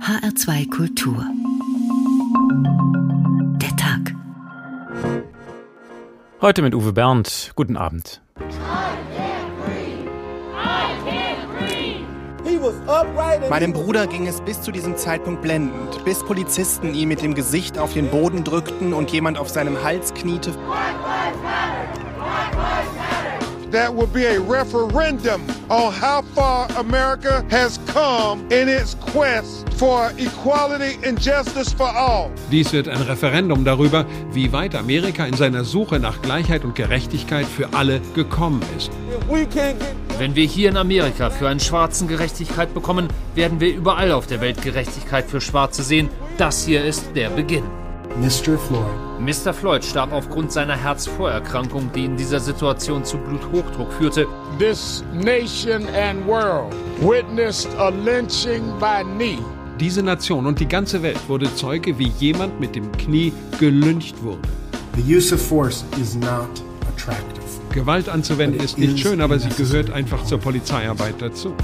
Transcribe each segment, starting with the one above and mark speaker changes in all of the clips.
Speaker 1: HR2 Kultur. Der Tag.
Speaker 2: Heute mit Uwe Bernd. Guten Abend.
Speaker 3: Meinem Bruder ging es bis zu diesem Zeitpunkt blendend, bis Polizisten ihn mit dem Gesicht auf den Boden drückten und jemand auf seinem Hals kniete.
Speaker 4: That will be a referendum on how far America has come in its quest for equality and justice for all.
Speaker 5: Dies wird ein Referendum darüber, wie weit Amerika in seiner Suche nach Gleichheit und Gerechtigkeit für alle gekommen ist.
Speaker 6: Wenn wir hier in Amerika für einen Schwarzen Gerechtigkeit bekommen, werden wir überall auf der Welt Gerechtigkeit für Schwarze sehen. Das hier ist der Beginn.
Speaker 7: Mr. Floyd.
Speaker 6: Mr. Floyd starb aufgrund seiner Herzvorerkrankung, die in dieser Situation zu Bluthochdruck führte.
Speaker 4: This nation and world witnessed a lynching by knee.
Speaker 5: Diese Nation und die ganze Welt wurde Zeuge, wie jemand mit dem Knie gelyncht wurde.
Speaker 7: The use of force is not attractive.
Speaker 5: Gewalt anzuwenden ist nicht schön, aber sie gehört einfach zur Polizeiarbeit dazu.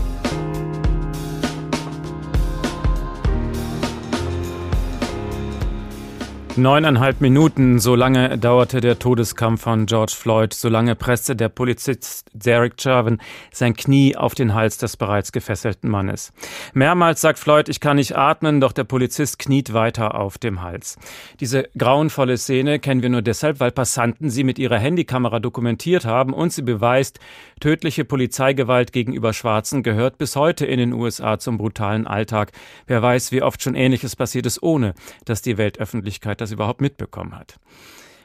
Speaker 2: Neuneinhalb Minuten, so lange dauerte der Todeskampf von George Floyd, so lange presste der Polizist Derek Chauvin sein Knie auf den Hals des bereits gefesselten Mannes. Mehrmals sagt Floyd, ich kann nicht atmen, doch der Polizist kniet weiter auf dem Hals. Diese grauenvolle Szene kennen wir nur deshalb, weil Passanten sie mit ihrer Handykamera dokumentiert haben und sie beweist, tödliche Polizeigewalt gegenüber Schwarzen gehört bis heute in den USA zum brutalen Alltag. Wer weiß, wie oft schon Ähnliches passiert ist, ohne dass die Weltöffentlichkeit das überhaupt mitbekommen hat.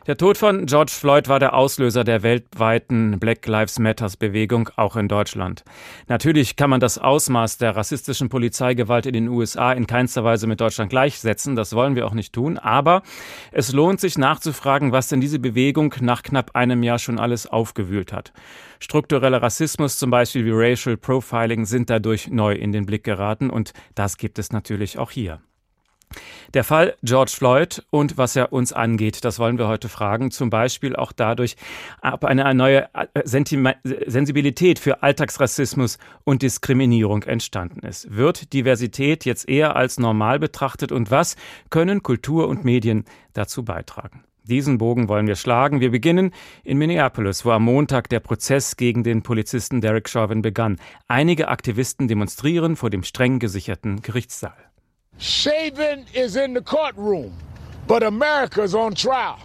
Speaker 2: Der Tod von George Floyd war der Auslöser der weltweiten Black Lives Matters Bewegung, auch in Deutschland. Natürlich kann man das Ausmaß der rassistischen Polizeigewalt in den USA in keinster Weise mit Deutschland gleichsetzen, das wollen wir auch nicht tun, aber es lohnt sich nachzufragen, was denn diese Bewegung nach knapp einem Jahr schon alles aufgewühlt hat. Struktureller Rassismus, zum Beispiel wie Racial Profiling, sind dadurch neu in den Blick geraten und das gibt es natürlich auch hier. Der Fall George Floyd und was er uns angeht, das wollen wir heute fragen. Zum Beispiel auch dadurch, ob eine neue äh, Sensibilität für Alltagsrassismus und Diskriminierung entstanden ist. Wird Diversität jetzt eher als normal betrachtet und was können Kultur und Medien dazu beitragen? Diesen Bogen wollen wir schlagen. Wir beginnen in Minneapolis, wo am Montag der Prozess gegen den Polizisten Derek Chauvin begann. Einige Aktivisten demonstrieren vor dem streng gesicherten Gerichtssaal.
Speaker 4: Shaven is in the courtroom, but America's on trial.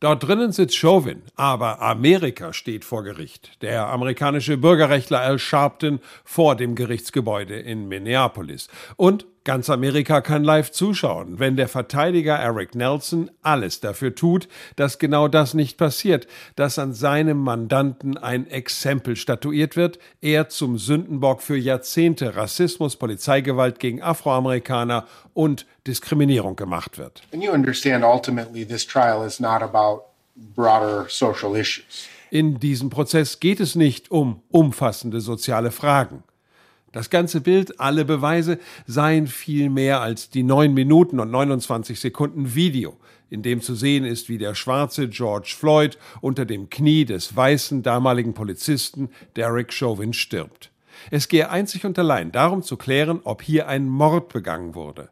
Speaker 5: Dort drinnen sitzt Chauvin, aber Amerika steht vor Gericht. Der amerikanische Bürgerrechtler Al Sharpton vor dem Gerichtsgebäude in Minneapolis. Und ganz Amerika kann live zuschauen, wenn der Verteidiger Eric Nelson alles dafür tut, dass genau das nicht passiert, dass an seinem Mandanten ein Exempel statuiert wird, er zum Sündenbock für Jahrzehnte Rassismus, Polizeigewalt gegen Afroamerikaner und Diskriminierung gemacht wird.
Speaker 8: And you understand ultimately this trial is not about broader social issues.
Speaker 5: In diesem Prozess geht es nicht um umfassende soziale Fragen. Das ganze Bild, alle Beweise seien viel mehr als die 9 Minuten und 29 Sekunden Video, in dem zu sehen ist, wie der schwarze George Floyd unter dem Knie des weißen damaligen Polizisten Derek Chauvin stirbt. Es gehe einzig und allein darum zu klären, ob hier ein Mord begangen wurde.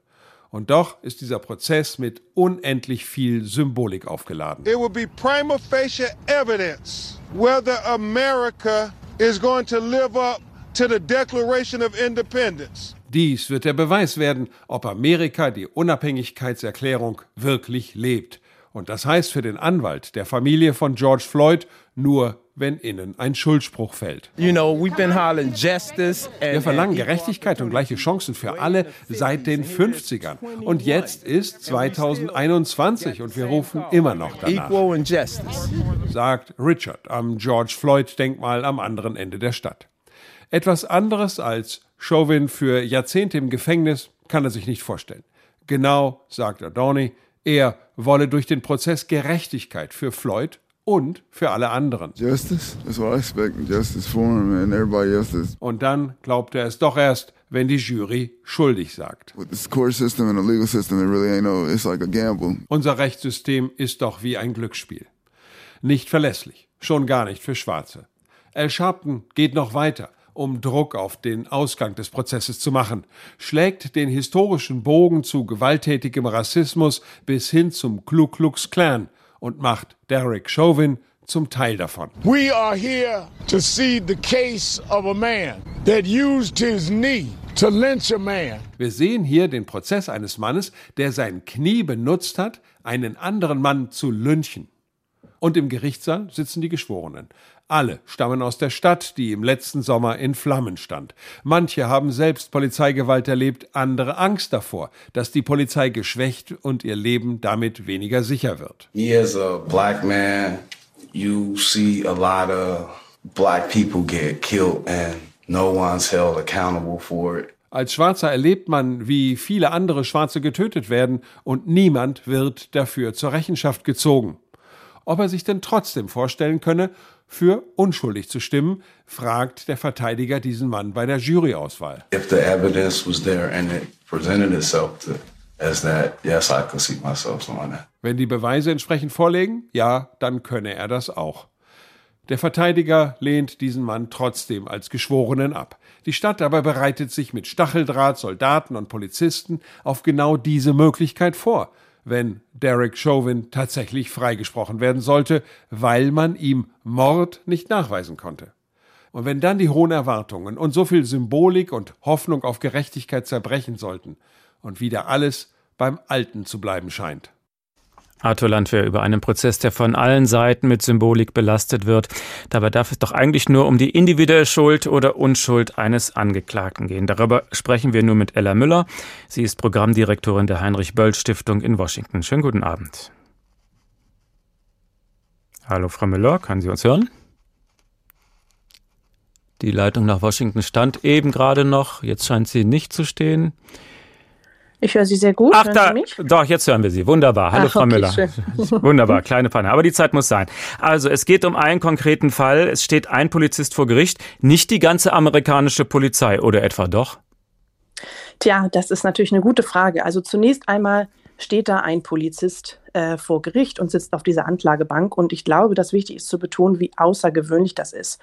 Speaker 5: Und doch ist dieser Prozess mit unendlich viel Symbolik aufgeladen.
Speaker 4: It will be prima facie evidence whether America is going to live up to the Declaration of Independence.
Speaker 5: Dies wird der Beweis werden, ob Amerika die Unabhängigkeitserklärung wirklich lebt. Und das heißt für den Anwalt der Familie von George Floyd nur, wenn innen ein Schuldspruch fällt.
Speaker 9: You know, we've been hollering justice
Speaker 5: Wir verlangen Gerechtigkeit und gleiche Chancen für alle seit den 50ern. Und jetzt ist 2021 und wir rufen immer noch danach, sagt Richard am George Floyd Denkmal am anderen Ende der Stadt. Etwas anderes als Chauvin für Jahrzehnte im Gefängnis kann er sich nicht vorstellen. Genau, sagt Adorni, er wolle durch den Prozess Gerechtigkeit für Floyd und für alle anderen.
Speaker 10: Justice, that's what I expect. Justice for him and everybody else is.
Speaker 5: Und dann glaubt er es doch erst, wenn die Jury schuldig sagt.
Speaker 10: System system, really no, like.
Speaker 5: Unser Rechtssystem ist doch wie ein Glücksspiel. Nicht verlässlich, schon gar nicht für Schwarze. Al Sharpton geht noch weiter um Druck auf den Ausgang des Prozesses zu machen, schlägt den historischen Bogen zu gewalttätigem Rassismus bis hin zum Ku Klux Klan und macht Derek Chauvin zum Teil davon.
Speaker 11: We are here to see the case of a man that used his knee to lynch a man.
Speaker 5: Wir sehen hier den Prozess eines Mannes, der sein Knie benutzt hat, einen anderen Mann zu lynchen. Und im Gerichtssaal sitzen die Geschworenen. Alle stammen aus der Stadt, die im letzten Sommer in Flammen stand. Manche haben selbst Polizeigewalt erlebt, andere Angst davor, dass die Polizei geschwächt und ihr Leben damit weniger sicher wird.
Speaker 12: As a black man, you see a lot of black people get killed and no one's held accountable for it.
Speaker 5: Als Schwarzer erlebt man, wie viele andere Schwarze getötet werden und niemand wird dafür zur Rechenschaft gezogen. Ob er sich denn trotzdem vorstellen könne, für unschuldig zu stimmen, fragt der Verteidiger diesen Mann bei der Juryauswahl.
Speaker 12: If the evidence was there and it presented itself to, as that, yes, I could see myself doing that.
Speaker 5: Wenn die Beweise entsprechend vorlegen, ja, dann könne er das auch. Der Verteidiger lehnt diesen Mann trotzdem als Geschworenen ab. Die Stadt aber bereitet sich mit Stacheldraht, Soldaten und Polizisten auf genau diese Möglichkeit vor wenn Derek Chauvin tatsächlich freigesprochen werden sollte, weil man ihm Mord nicht nachweisen konnte. Und wenn dann die hohen Erwartungen und so viel Symbolik und Hoffnung auf Gerechtigkeit zerbrechen sollten und wieder alles beim Alten zu bleiben scheint.
Speaker 2: Arthur Landwehr über einen Prozess, der von allen Seiten mit Symbolik belastet wird. Dabei darf es doch eigentlich nur um die individuelle Schuld oder Unschuld eines Angeklagten gehen. Darüber sprechen wir nur mit Ella Müller. Sie ist Programmdirektorin der Heinrich-Böll-Stiftung in Washington. Schönen guten Abend. Hallo, Frau Müller, können Sie uns hören? Die Leitung nach Washington stand eben gerade noch. Jetzt scheint sie nicht zu stehen.
Speaker 13: Ich höre Sie sehr gut.
Speaker 2: Ach, da, doch, jetzt hören wir Sie. Wunderbar. Hallo, Ach, Frau okay, Müller. Schön. Wunderbar, kleine Panne. Aber die Zeit muss sein. Also, es geht um einen konkreten Fall. Es steht ein Polizist vor Gericht, nicht die ganze amerikanische Polizei oder etwa doch?
Speaker 13: Tja, das ist natürlich eine gute Frage. Also zunächst einmal steht da ein Polizist äh, vor Gericht und sitzt auf dieser Anklagebank. Und ich glaube, dass wichtig ist zu betonen, wie außergewöhnlich das ist.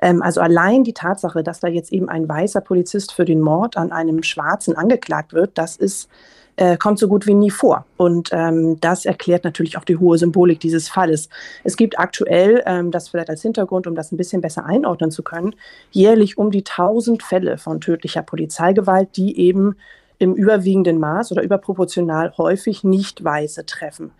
Speaker 13: Ähm, also allein die Tatsache, dass da jetzt eben ein weißer Polizist für den Mord an einem Schwarzen angeklagt wird, das ist äh, kommt so gut wie nie vor. Und ähm, das erklärt natürlich auch die hohe Symbolik dieses Falles. Es gibt aktuell, ähm, das vielleicht als Hintergrund, um das ein bisschen besser einordnen zu können, jährlich um die 1000 Fälle von tödlicher Polizeigewalt, die eben im überwiegenden Maß oder überproportional häufig nicht Weiße treffen.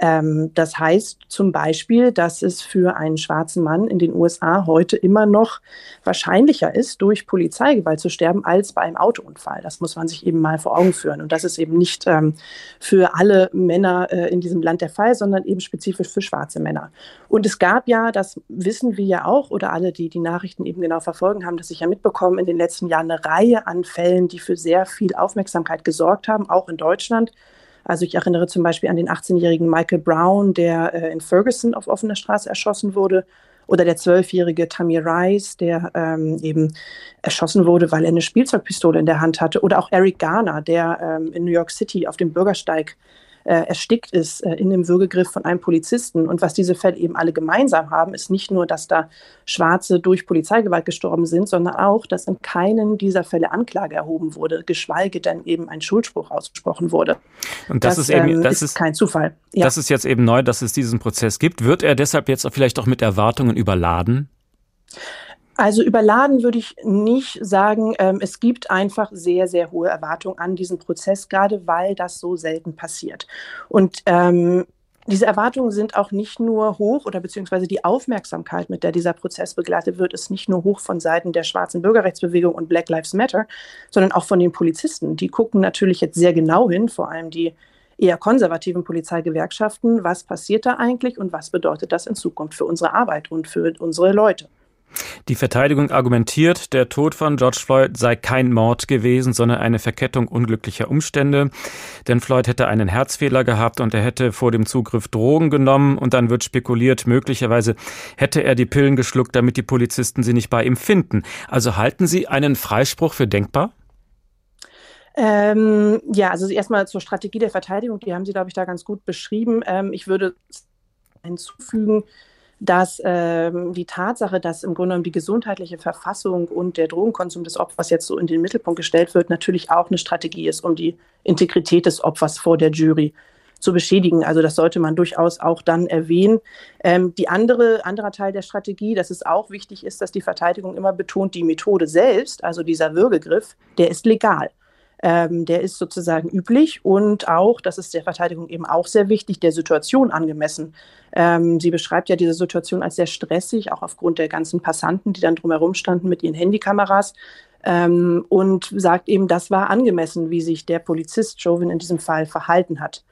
Speaker 13: Ähm, das heißt zum Beispiel, dass es für einen schwarzen Mann in den USA heute immer noch wahrscheinlicher ist, durch Polizeigewalt zu sterben, als bei einem Autounfall. Das muss man sich eben mal vor Augen führen. Und das ist eben nicht ähm, für alle Männer äh, in diesem Land der Fall, sondern eben spezifisch für schwarze Männer. Und es gab ja, das wissen wir ja auch, oder alle, die die Nachrichten eben genau verfolgen, haben das sicher mitbekommen, in den letzten Jahren eine Reihe an Fällen, die für sehr viel Aufmerksamkeit gesorgt haben, auch in Deutschland also ich erinnere zum Beispiel an den 18-jährigen Michael Brown, der äh, in Ferguson auf offener Straße erschossen wurde. Oder der zwölfjährige Tamir Rice, der ähm, eben erschossen wurde, weil er eine Spielzeugpistole in der Hand hatte. Oder auch Eric Garner, der ähm, in New York City auf dem Bürgersteig äh, erstickt ist äh, in dem Würgegriff von einem Polizisten. Und was diese Fälle eben alle gemeinsam haben, ist nicht nur, dass da Schwarze durch Polizeigewalt gestorben sind, sondern auch, dass in keinem dieser Fälle Anklage erhoben wurde, geschweige denn eben ein Schuldspruch ausgesprochen wurde.
Speaker 2: Und das, das ist eben ähm, das ist, kein Zufall. Ja. Das ist jetzt eben neu, dass es diesen Prozess gibt. Wird er deshalb jetzt vielleicht auch mit Erwartungen überladen?
Speaker 13: Also überladen würde ich nicht sagen. Ähm, es gibt einfach sehr, sehr hohe Erwartungen an diesen Prozess, gerade weil das so selten passiert. Und ähm, diese Erwartungen sind auch nicht nur hoch oder beziehungsweise die Aufmerksamkeit, mit der dieser Prozess begleitet wird, ist nicht nur hoch von Seiten der schwarzen Bürgerrechtsbewegung und Black Lives Matter, sondern auch von den Polizisten. Die gucken natürlich jetzt sehr genau hin, vor allem die eher konservativen Polizeigewerkschaften, was passiert da eigentlich und was bedeutet das in Zukunft für unsere Arbeit und für unsere Leute.
Speaker 2: Die Verteidigung argumentiert, der Tod von George Floyd sei kein Mord gewesen, sondern eine Verkettung unglücklicher Umstände. Denn Floyd hätte einen Herzfehler gehabt und er hätte vor dem Zugriff Drogen genommen und dann wird spekuliert, möglicherweise hätte er die Pillen geschluckt, damit die Polizisten sie nicht bei ihm finden. Also halten Sie einen Freispruch für denkbar?
Speaker 13: Ähm, ja, also erstmal zur Strategie der Verteidigung, die haben Sie, glaube ich, da ganz gut beschrieben. Ähm, ich würde hinzufügen, dass ähm, die Tatsache, dass im Grunde genommen die gesundheitliche Verfassung und der Drogenkonsum des Opfers jetzt so in den Mittelpunkt gestellt wird, natürlich auch eine Strategie ist, um die Integrität des Opfers vor der Jury zu beschädigen. Also das sollte man durchaus auch dann erwähnen. Ähm, die andere, anderer Teil der Strategie, dass es auch wichtig ist, dass die Verteidigung immer betont, die Methode selbst, also dieser Würgegriff, der ist legal. Ähm, der ist sozusagen üblich und auch, das ist der Verteidigung eben auch sehr wichtig, der Situation angemessen. Ähm, sie beschreibt ja diese Situation als sehr stressig, auch aufgrund der ganzen Passanten, die dann drumherum standen mit ihren Handykameras. Ähm, und sagt eben, das war angemessen, wie sich der Polizist Chauvin in diesem Fall verhalten hat.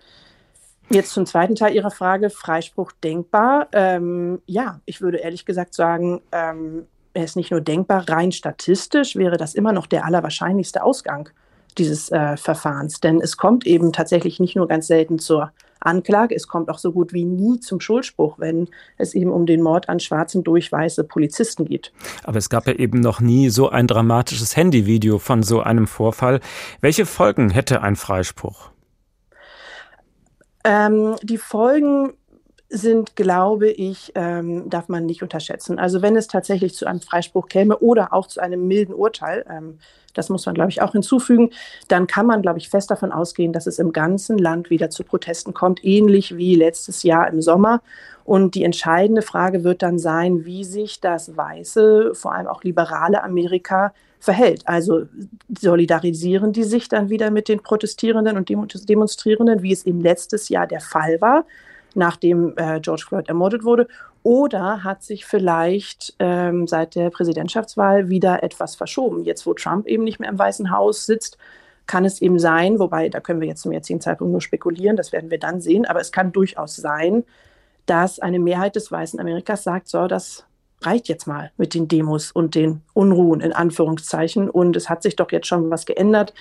Speaker 13: Jetzt zum zweiten Teil Ihrer Frage, Freispruch denkbar. Ähm, ja, ich würde ehrlich gesagt sagen, ähm, er ist nicht nur denkbar, rein statistisch wäre das immer noch der allerwahrscheinlichste Ausgang dieses äh, Verfahrens. Denn es kommt eben tatsächlich nicht nur ganz selten zur Anklage, es kommt auch so gut wie nie zum Schuldspruch, wenn es eben um den Mord an schwarzen durch weiße Polizisten geht.
Speaker 2: Aber es gab ja eben noch nie so ein dramatisches Handyvideo von so einem Vorfall. Welche Folgen hätte ein Freispruch?
Speaker 13: Ähm, die Folgen sind, glaube ich, ähm, darf man nicht unterschätzen. Also wenn es tatsächlich zu einem Freispruch käme oder auch zu einem milden Urteil, ähm, das muss man, glaube ich, auch hinzufügen, dann kann man, glaube ich, fest davon ausgehen, dass es im ganzen Land wieder zu Protesten kommt, ähnlich wie letztes Jahr im Sommer. Und die entscheidende Frage wird dann sein, wie sich das weiße, vor allem auch liberale Amerika verhält. Also solidarisieren die sich dann wieder mit den Protestierenden und Demonstrierenden, wie es eben letztes Jahr der Fall war nachdem äh, George Floyd ermordet wurde? Oder hat sich vielleicht ähm, seit der Präsidentschaftswahl wieder etwas verschoben? Jetzt, wo Trump eben nicht mehr im Weißen Haus sitzt, kann es eben sein, wobei da können wir jetzt zum jetzigen Zeitpunkt nur spekulieren, das werden wir dann sehen, aber es kann durchaus sein, dass eine Mehrheit des weißen Amerikas sagt, so, das reicht jetzt mal mit den Demos und den Unruhen in Anführungszeichen und es hat sich doch jetzt schon was geändert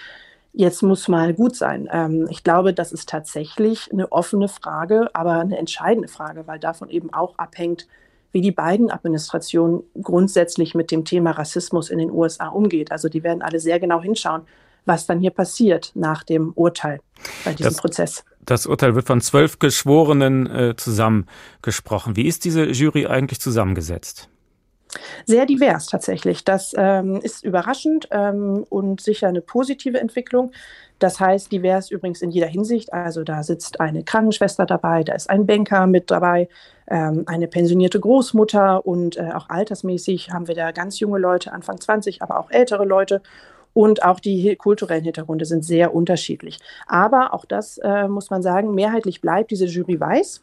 Speaker 13: jetzt muss mal gut sein. Ähm, ich glaube, das ist tatsächlich eine offene Frage, aber eine entscheidende Frage, weil davon eben auch abhängt, wie die beiden Administrationen grundsätzlich mit dem Thema Rassismus in den USA umgeht. Also die werden alle sehr genau hinschauen, was dann hier passiert nach dem Urteil bei diesem
Speaker 2: das,
Speaker 13: Prozess.
Speaker 2: Das Urteil wird von zwölf Geschworenen äh, zusammengesprochen. Wie ist diese Jury eigentlich zusammengesetzt?
Speaker 13: Sehr divers tatsächlich. Das ähm, ist überraschend ähm, und sicher eine positive Entwicklung. Das heißt, divers übrigens in jeder Hinsicht. Also da sitzt eine Krankenschwester dabei, da ist ein Banker mit dabei, ähm, eine pensionierte Großmutter und äh, auch altersmäßig haben wir da ganz junge Leute, Anfang 20, aber auch ältere Leute. Und auch die kulturellen Hintergründe sind sehr unterschiedlich. Aber auch das äh, muss man sagen, mehrheitlich bleibt diese Jury weiß.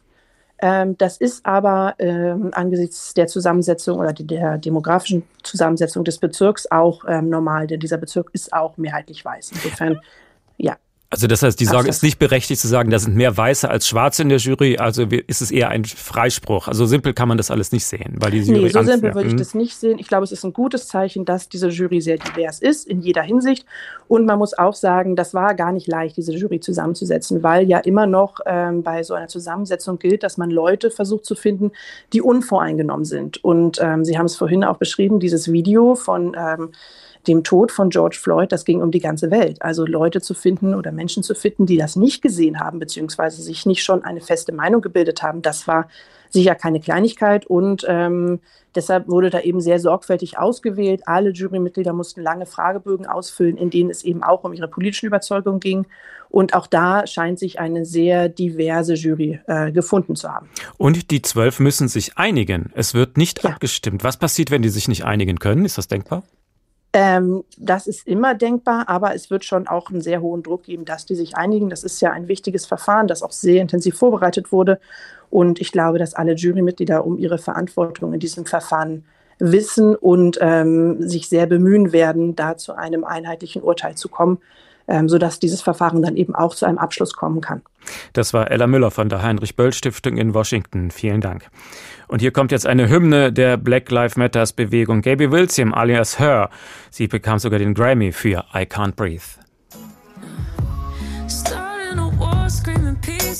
Speaker 13: Ähm, das ist aber ähm, angesichts der Zusammensetzung oder der demografischen Zusammensetzung des Bezirks auch ähm, normal, denn dieser Bezirk ist auch mehrheitlich weiß. Insofern, ja.
Speaker 2: Also das heißt, die Sorge ist nicht berechtigt zu sagen, da sind mehr Weiße als Schwarze in der Jury, also ist es eher ein Freispruch. Also simpel kann man das alles nicht sehen, weil die Jury
Speaker 13: Nee, so simpel würde ich das nicht sehen. Ich glaube, es ist ein gutes Zeichen, dass diese Jury sehr divers ist in jeder Hinsicht. Und man muss auch sagen, das war gar nicht leicht, diese Jury zusammenzusetzen, weil ja immer noch ähm, bei so einer Zusammensetzung gilt, dass man Leute versucht zu finden, die unvoreingenommen sind. Und ähm, Sie haben es vorhin auch beschrieben, dieses Video von ähm, dem Tod von George Floyd, das ging um die ganze Welt. Also Leute zu finden oder Menschen zu finden, die das nicht gesehen haben, beziehungsweise sich nicht schon eine feste Meinung gebildet haben, das war sicher keine Kleinigkeit und ähm, deshalb wurde da eben sehr sorgfältig ausgewählt. Alle Jurymitglieder mussten lange Fragebögen ausfüllen, in denen es eben auch um ihre politischen Überzeugungen ging. Und auch da scheint sich eine sehr diverse Jury äh, gefunden zu haben.
Speaker 2: Und die zwölf müssen sich einigen. Es wird nicht ja. abgestimmt. Was passiert, wenn die sich nicht einigen können? Ist das denkbar?
Speaker 13: Ähm, das ist immer denkbar, aber es wird schon auch einen sehr hohen Druck geben, dass die sich einigen. Das ist ja ein wichtiges Verfahren, das auch sehr intensiv vorbereitet wurde. Und ich glaube, dass alle Jurymitglieder um ihre Verantwortung in diesem Verfahren wissen und ähm, sich sehr bemühen werden, da zu einem einheitlichen Urteil zu kommen ähm, sodass dieses Verfahren dann eben auch zu einem Abschluss kommen kann.
Speaker 2: Das war Ella Müller von der Heinrich Böll Stiftung in Washington. Vielen Dank. Und hier kommt jetzt eine Hymne der Black Lives Matters Bewegung. Gaby Wilson alias Her. Sie bekam sogar den Grammy für I Can't Breathe.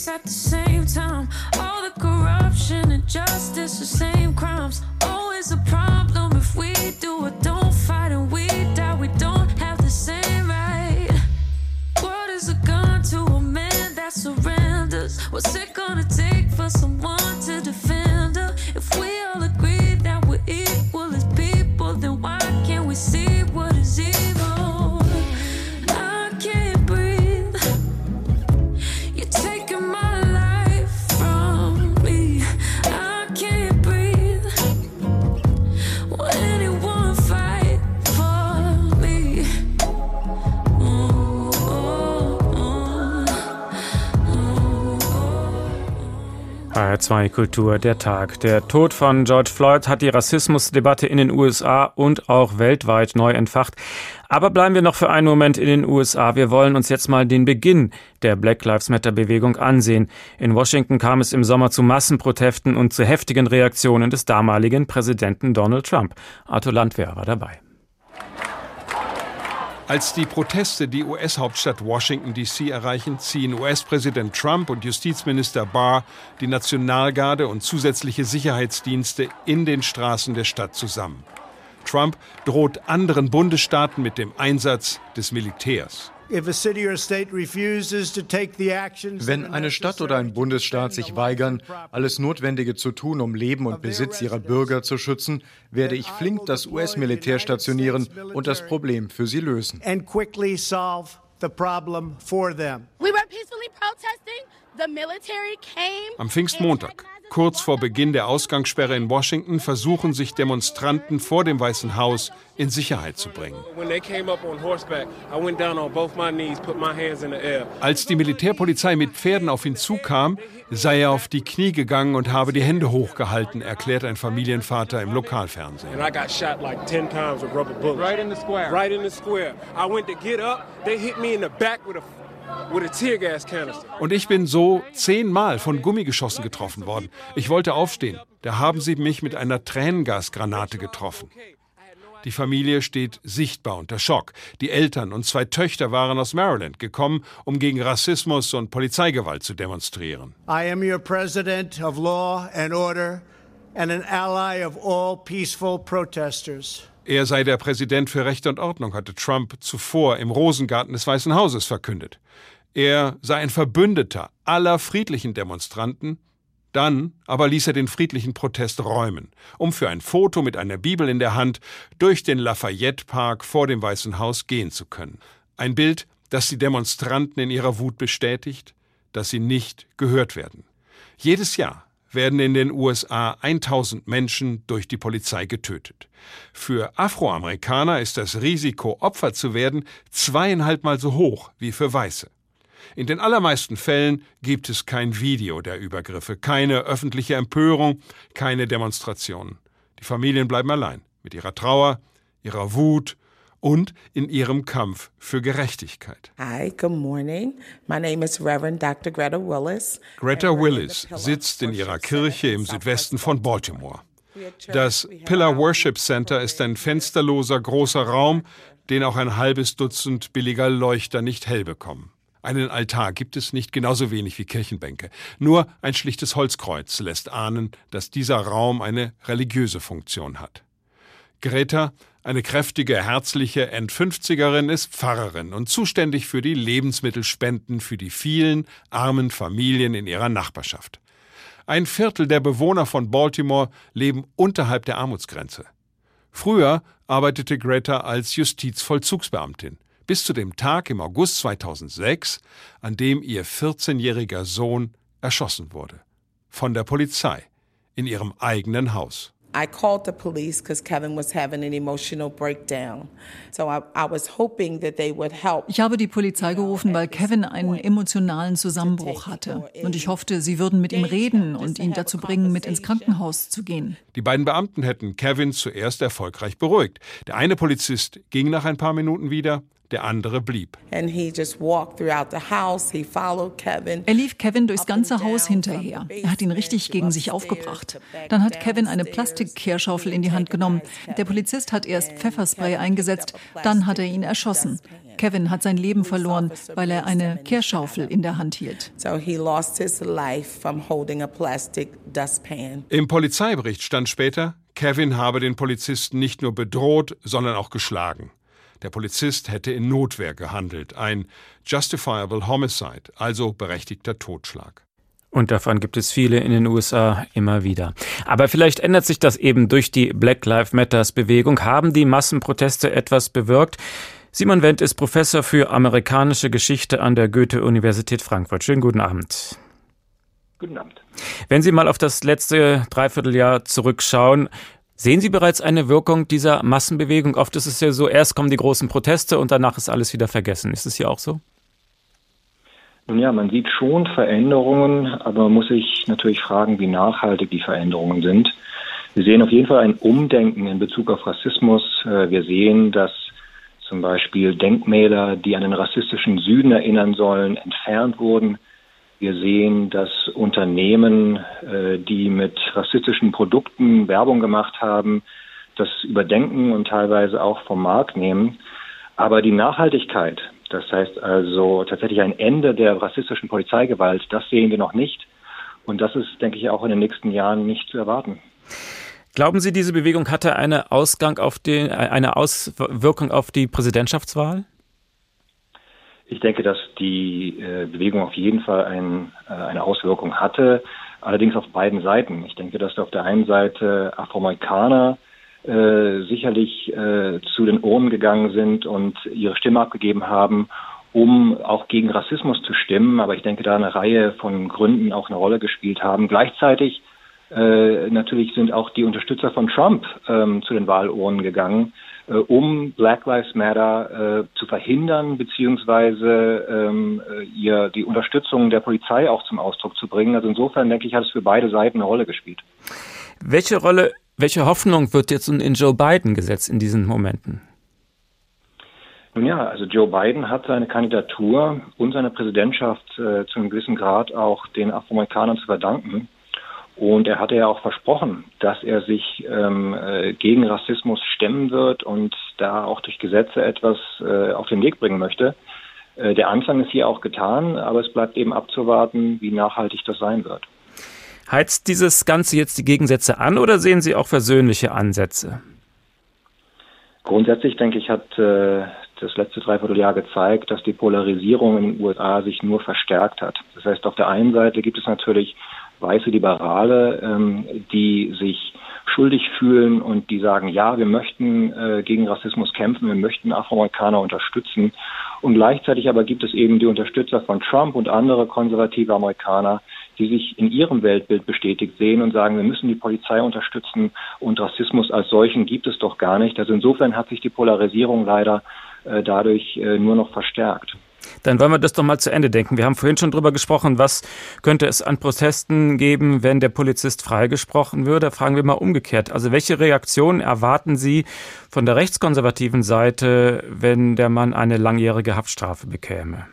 Speaker 2: at the same time. All the corruption and justice, the same crimes. Always a problem if we do it, don't fight and we die. We don't have the same right. What is a gun to a man that surrenders? What's it gonna take for someone HR2 Kultur der Tag. Der Tod von George Floyd hat die Rassismusdebatte in den USA und auch weltweit neu entfacht. Aber bleiben wir noch für einen Moment in den USA. Wir wollen uns jetzt mal den Beginn der Black Lives Matter Bewegung ansehen. In Washington kam es im Sommer zu Massenprotesten und zu heftigen Reaktionen des damaligen Präsidenten Donald Trump. Arthur Landwehr war dabei.
Speaker 5: Als die Proteste die US-Hauptstadt Washington, D.C. erreichen, ziehen US-Präsident Trump und Justizminister Barr die Nationalgarde und zusätzliche Sicherheitsdienste in den Straßen der Stadt zusammen. Trump droht anderen Bundesstaaten mit dem Einsatz des Militärs.
Speaker 14: Wenn eine Stadt oder ein Bundesstaat sich weigern, alles Notwendige zu tun, um Leben und Besitz ihrer Bürger zu schützen, werde ich flink das US-Militär stationieren und das Problem für sie lösen.
Speaker 5: Am Pfingstmontag Kurz vor Beginn der Ausgangssperre in Washington versuchen sich Demonstranten vor dem Weißen Haus in Sicherheit zu bringen. Als die Militärpolizei mit Pferden auf ihn zukam, sei er auf die Knie gegangen und habe die Hände hochgehalten, erklärt ein Familienvater im Lokalfernsehen. Right in the square. Right in the square. I went to get up, they hit me in the back with a und ich bin so zehnmal von Gummigeschossen getroffen worden. Ich wollte aufstehen. Da haben sie mich mit einer Tränengasgranate getroffen. Die Familie steht sichtbar unter Schock. Die Eltern und zwei Töchter waren aus Maryland gekommen, um gegen Rassismus und Polizeigewalt zu demonstrieren. I am your president of law and order and an ally of all peaceful protesters. Er sei der Präsident für Recht und Ordnung, hatte Trump zuvor im Rosengarten des Weißen Hauses verkündet. Er sei ein Verbündeter aller friedlichen Demonstranten, dann aber ließ er den friedlichen Protest räumen, um für ein Foto mit einer Bibel in der Hand durch den Lafayette Park vor dem Weißen Haus gehen zu können. Ein Bild, das die Demonstranten in ihrer Wut bestätigt, dass sie nicht gehört werden. Jedes Jahr werden in den USA 1000 Menschen durch die Polizei getötet. Für Afroamerikaner ist das Risiko, Opfer zu werden, zweieinhalb Mal so hoch wie für Weiße. In den allermeisten Fällen gibt es kein Video der Übergriffe, keine öffentliche Empörung, keine Demonstrationen. Die Familien bleiben allein mit ihrer Trauer, ihrer Wut und in ihrem Kampf für Gerechtigkeit.
Speaker 15: Hi, good morning. My name is Reverend Dr. Greta Willis.
Speaker 5: Greta Willis sitzt in ihrer Kirche im Südwesten von Baltimore. Das Pillar Worship Center ist ein fensterloser großer Raum, den auch ein halbes Dutzend billiger Leuchter nicht hell bekommen. Einen Altar gibt es nicht, genauso wenig wie Kirchenbänke. Nur ein schlichtes Holzkreuz lässt ahnen, dass dieser Raum eine religiöse Funktion hat. Greta eine kräftige, herzliche End-50erin ist Pfarrerin und zuständig für die Lebensmittelspenden für die vielen armen Familien in ihrer Nachbarschaft. Ein Viertel der Bewohner von Baltimore leben unterhalb der Armutsgrenze. Früher arbeitete Greta als Justizvollzugsbeamtin, bis zu dem Tag im August 2006, an dem ihr 14-jähriger Sohn erschossen wurde. Von der Polizei in ihrem eigenen Haus. I called the police because Kevin was having an emotional breakdown.
Speaker 16: So I, I was hoping that they would help. Ich habe die Polizei gerufen, weil Kevin einen emotionalen Zusammenbruch hatte. Und ich hoffte, sie würden mit ihm reden und ihn dazu bringen, mit ins Krankenhaus zu gehen.
Speaker 5: Die beiden Beamten hätten Kevin zuerst erfolgreich beruhigt. Der eine Polizist ging nach ein paar Minuten wieder, der andere blieb.
Speaker 16: Er lief Kevin durchs ganze Haus hinterher. Er hat ihn richtig gegen sich aufgebracht. Dann hat Kevin eine Plastikkehrschaufel in die Hand genommen. Der Polizist hat erst Pfefferspray eingesetzt, dann hat er ihn erschossen. Kevin hat sein Leben verloren, weil er eine Kehrschaufel in der Hand hielt.
Speaker 5: Im Polizeibericht stand später, Kevin habe den Polizisten nicht nur bedroht, sondern auch geschlagen. Der Polizist hätte in Notwehr gehandelt, ein justifiable homicide, also berechtigter Totschlag.
Speaker 2: Und davon gibt es viele in den USA immer wieder. Aber vielleicht ändert sich das eben durch die Black Lives Matters Bewegung. Haben die Massenproteste etwas bewirkt? Simon Wendt ist Professor für amerikanische Geschichte an der Goethe-Universität Frankfurt. Schönen guten Abend.
Speaker 17: Guten Abend.
Speaker 2: Wenn Sie mal auf das letzte Dreivierteljahr zurückschauen, Sehen Sie bereits eine Wirkung dieser Massenbewegung? Oft ist es ja so, erst kommen die großen Proteste und danach ist alles wieder vergessen. Ist es hier auch so?
Speaker 17: Nun ja, man sieht schon Veränderungen, aber man muss sich natürlich fragen, wie nachhaltig die Veränderungen sind. Wir sehen auf jeden Fall ein Umdenken in Bezug auf Rassismus. Äh, wir sehen, dass zum Beispiel Denkmäler, die an den rassistischen Süden erinnern sollen, entfernt wurden. Wir sehen, dass Unternehmen, äh, die mit rassistischen Produkten Werbung gemacht haben, das überdenken und teilweise auch vom Markt nehmen. Aber die Nachhaltigkeit, das heißt also tatsächlich ein Ende der rassistischen Polizeigewalt, das sehen wir noch nicht. Und das ist, denke ich, auch in den nächsten Jahren nicht zu erwarten.
Speaker 2: Glauben Sie, diese Bewegung hatte eine, Ausgang auf den, eine Auswirkung auf die Präsidentschaftswahl?
Speaker 17: Ich denke, dass die äh, Bewegung auf jeden Fall ein, äh, eine Auswirkung hatte, allerdings auf beiden Seiten. Ich denke, dass auf der einen Seite Afroamerikaner äh, sicherlich äh, zu den Ohren gegangen sind und ihre Stimme abgegeben haben, um auch gegen Rassismus zu stimmen. Aber ich denke, da eine Reihe von Gründen auch eine Rolle gespielt haben. Gleichzeitig äh, natürlich sind auch die Unterstützer von Trump ähm, zu den Wahlurnen gegangen, um Black Lives Matter äh, zu verhindern, beziehungsweise ähm, äh, ihr die Unterstützung der Polizei auch zum Ausdruck zu bringen. Also insofern denke ich, hat es für beide Seiten eine Rolle gespielt.
Speaker 2: Welche Rolle welche Hoffnung wird jetzt in Joe Biden gesetzt in diesen Momenten?
Speaker 17: Nun ja, also Joe Biden hat seine Kandidatur und seine Präsidentschaft äh, zu einem gewissen Grad auch den Afroamerikanern zu verdanken. Und er hatte ja auch versprochen, dass er sich ähm, äh, gegen Rassismus stemmen wird und da auch durch Gesetze etwas äh, auf den Weg bringen möchte. Äh, der Anfang ist hier auch getan, aber es bleibt eben abzuwarten, wie nachhaltig das sein wird.
Speaker 2: Heizt dieses Ganze jetzt die Gegensätze an oder sehen Sie auch versöhnliche Ansätze?
Speaker 17: Grundsätzlich denke ich, hat äh, das letzte Dreivierteljahr gezeigt, dass die Polarisierung in den USA sich nur verstärkt hat. Das heißt, auf der einen Seite gibt es natürlich weiße Liberale, ähm, die sich schuldig fühlen und die sagen, ja, wir möchten äh, gegen Rassismus kämpfen, wir möchten Afroamerikaner unterstützen. Und gleichzeitig aber gibt es eben die Unterstützer von Trump und andere konservative Amerikaner, die sich in ihrem Weltbild bestätigt sehen und sagen, wir müssen die Polizei unterstützen und Rassismus als solchen gibt es doch gar nicht. Also insofern hat sich die Polarisierung leider äh, dadurch äh, nur noch verstärkt.
Speaker 2: Dann wollen wir das doch mal zu Ende denken. Wir haben vorhin schon darüber gesprochen, was könnte es an Protesten geben, wenn der Polizist freigesprochen würde. Fragen wir mal umgekehrt. Also welche Reaktionen erwarten Sie von der rechtskonservativen Seite, wenn der Mann eine langjährige Haftstrafe bekäme?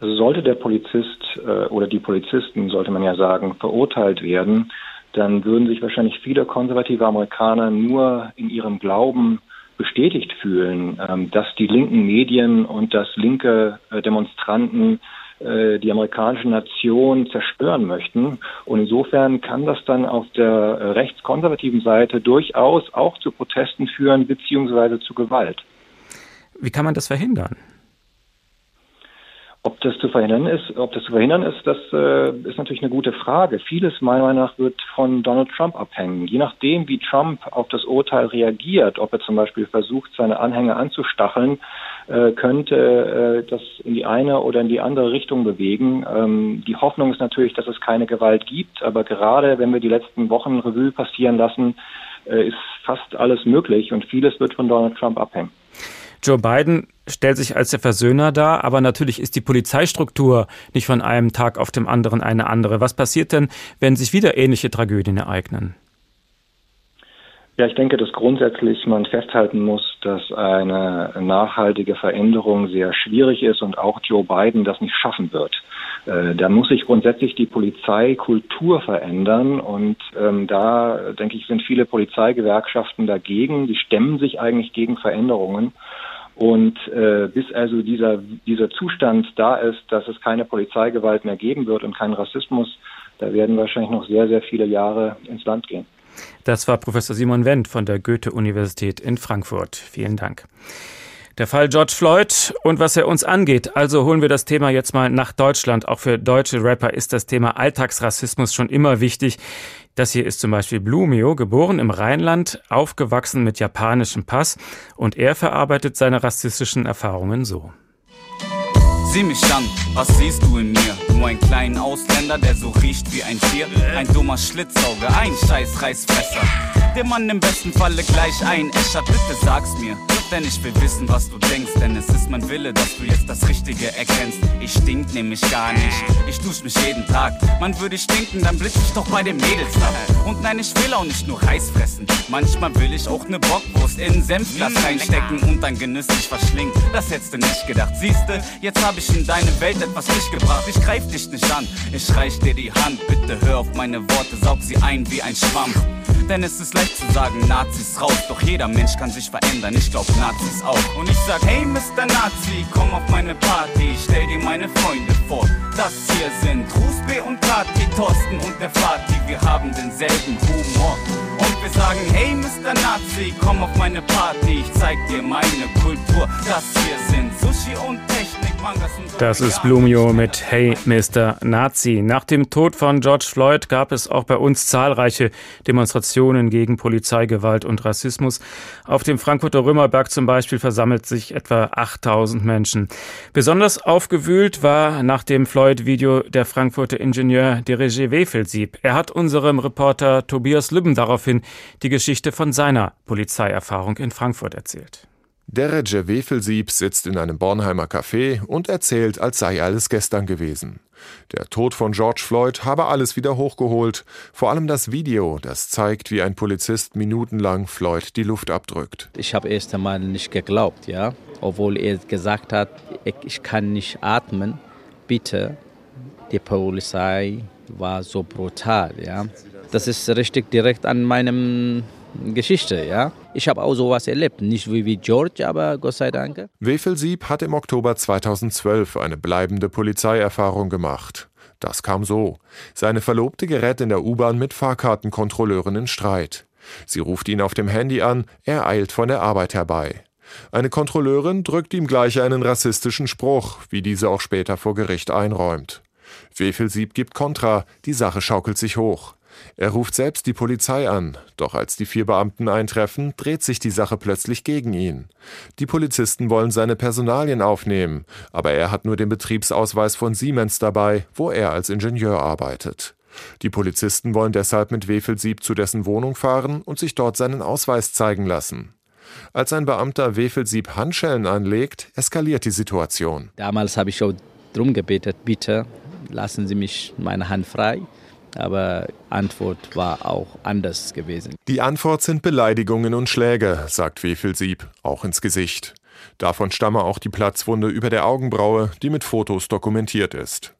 Speaker 17: Also sollte der Polizist äh, oder die Polizisten, sollte man ja sagen, verurteilt werden, dann würden sich wahrscheinlich viele konservative Amerikaner nur in ihrem Glauben bestätigt fühlen, ähm, dass die linken Medien und dass linke äh, Demonstranten äh, die amerikanische Nation zerstören möchten. Und insofern kann das dann auf der äh, rechtskonservativen Seite durchaus auch zu Protesten führen, beziehungsweise zu Gewalt.
Speaker 2: Wie kann man das verhindern?
Speaker 17: Ob das zu verhindern ist, ob das zu verhindern ist, das äh, ist natürlich eine gute Frage. Vieles meiner Meinung nach wird von Donald Trump abhängen. Je nachdem, wie Trump auf das Urteil reagiert, ob er zum Beispiel versucht, seine Anhänger anzustacheln, äh, könnte äh, das in die eine oder in die andere Richtung bewegen. Ähm, die Hoffnung ist natürlich, dass es keine Gewalt gibt, aber gerade wenn wir die letzten Wochen Revue passieren lassen, äh, ist fast alles möglich und vieles wird von Donald Trump abhängen.
Speaker 2: Joe Biden stellt sich als der Versöhner dar, aber natürlich ist die Polizeistruktur nicht von einem Tag auf dem anderen eine andere. Was passiert denn, wenn sich wieder ähnliche Tragödien ereignen?
Speaker 17: Ja, ich denke, dass grundsätzlich man festhalten muss, dass eine nachhaltige Veränderung sehr schwierig ist und auch Joe Biden das nicht schaffen wird. Äh, da muss sich grundsätzlich die Polizeikultur verändern und ähm, da, denke ich, sind viele Polizeigewerkschaften dagegen. Die stemmen sich eigentlich gegen Veränderungen. Und äh, bis also dieser, dieser Zustand da ist, dass es keine Polizeigewalt mehr geben wird und keinen Rassismus, da werden wahrscheinlich noch sehr, sehr viele Jahre ins Land gehen.
Speaker 2: Das war Professor Simon Wendt von der Goethe-Universität in Frankfurt. Vielen Dank. Der Fall George Floyd und was er uns angeht. Also holen wir das Thema jetzt mal nach Deutschland. Auch für deutsche Rapper ist das Thema Alltagsrassismus schon immer wichtig. Das hier ist zum Beispiel Blumio, geboren im Rheinland, aufgewachsen mit japanischem Pass und er verarbeitet seine rassistischen Erfahrungen so.
Speaker 18: Sieh mich an, was siehst du in mir? Nur einen kleinen Ausländer, der so riecht wie ein Tier. Ein dummer Schlitzauge, ein scheiß Reißfresser. Der Mann im besten Falle gleich ein Eschert, bitte sag's mir. Denn ich will wissen, was du denkst, denn es ist mein Wille, dass du jetzt das Richtige erkennst. Ich stink nämlich gar nicht, ich dusch mich jeden Tag. Man würde stinken, dann blitz ich doch bei den Mädels ab. Und nein, ich will auch nicht nur Reis fressen. Manchmal will ich auch ne Bockwurst in Senfglas mm, reinstecken und dann genüsslich verschlingen. Das hättest du nicht gedacht. Siehste, jetzt hab ich in deine Welt etwas Licht gebracht. Ich greif dich nicht an, ich reich dir die Hand. Bitte hör auf meine Worte, saug sie ein wie ein Schwamm. Denn es ist leicht zu sagen, Nazis raus. Doch jeder Mensch kann sich verändern, ich glaub Nazis auch. Und ich sag, hey Mr. Nazi, komm auf meine Party, stell dir meine Freunde vor. Das hier sind Rusbe und Kati, Thorsten und der Fatih, wir haben denselben Humor. Und wir sagen, hey Mr. Nazi, komm auf meine Party, ich zeig dir meine Kultur. Das hier sind Sushi und Technik.
Speaker 2: Das ist Blumio mit Hey Mr. Nazi. Nach dem Tod von George Floyd gab es auch bei uns zahlreiche Demonstrationen gegen Polizeigewalt und Rassismus. Auf dem Frankfurter Römerberg zum Beispiel versammelt sich etwa 8000 Menschen. Besonders aufgewühlt war nach dem Floyd-Video der Frankfurter Ingenieur Dirigé Wefelsieb. Er hat unserem Reporter Tobias Lübben daraufhin die Geschichte von seiner Polizeierfahrung in Frankfurt erzählt.
Speaker 19: Derece Wefelsieb sitzt in einem Bornheimer Café und erzählt, als sei alles gestern gewesen. Der Tod von George Floyd habe alles wieder hochgeholt, vor allem das Video, das zeigt, wie ein Polizist minutenlang Floyd die Luft abdrückt.
Speaker 20: Ich habe erst einmal nicht geglaubt, ja, obwohl er gesagt hat, ich kann nicht atmen. Bitte, die Polizei war so brutal, ja. Das ist richtig direkt an meinem Geschichte, ja. Ich habe auch sowas erlebt, nicht wie, wie George, aber Gott sei Dank.
Speaker 19: Wefelsieb hat im Oktober 2012 eine bleibende Polizeierfahrung gemacht. Das kam so. Seine Verlobte gerät in der U-Bahn mit Fahrkartenkontrolleuren in Streit. Sie ruft ihn auf dem Handy an, er eilt von der Arbeit herbei. Eine Kontrolleurin drückt ihm gleich einen rassistischen Spruch, wie diese auch später vor Gericht einräumt. Wefelsieb gibt Kontra, die Sache schaukelt sich hoch. Er ruft selbst die Polizei an, doch als die vier Beamten eintreffen, dreht sich die Sache plötzlich gegen ihn. Die Polizisten wollen seine Personalien aufnehmen, aber er hat nur den Betriebsausweis von Siemens dabei, wo er als Ingenieur arbeitet. Die Polizisten wollen deshalb mit Wefelsieb zu dessen Wohnung fahren und sich dort seinen Ausweis zeigen lassen. Als ein Beamter Wefelsieb Handschellen anlegt, eskaliert die Situation.
Speaker 20: Damals habe ich schon drum gebetet, bitte lassen Sie mich meine Hand frei aber Antwort war auch anders gewesen.
Speaker 19: Die Antwort sind Beleidigungen und Schläge, sagt Wefelsieb, auch ins Gesicht. Davon stamme auch die Platzwunde über der Augenbraue, die mit Fotos dokumentiert ist.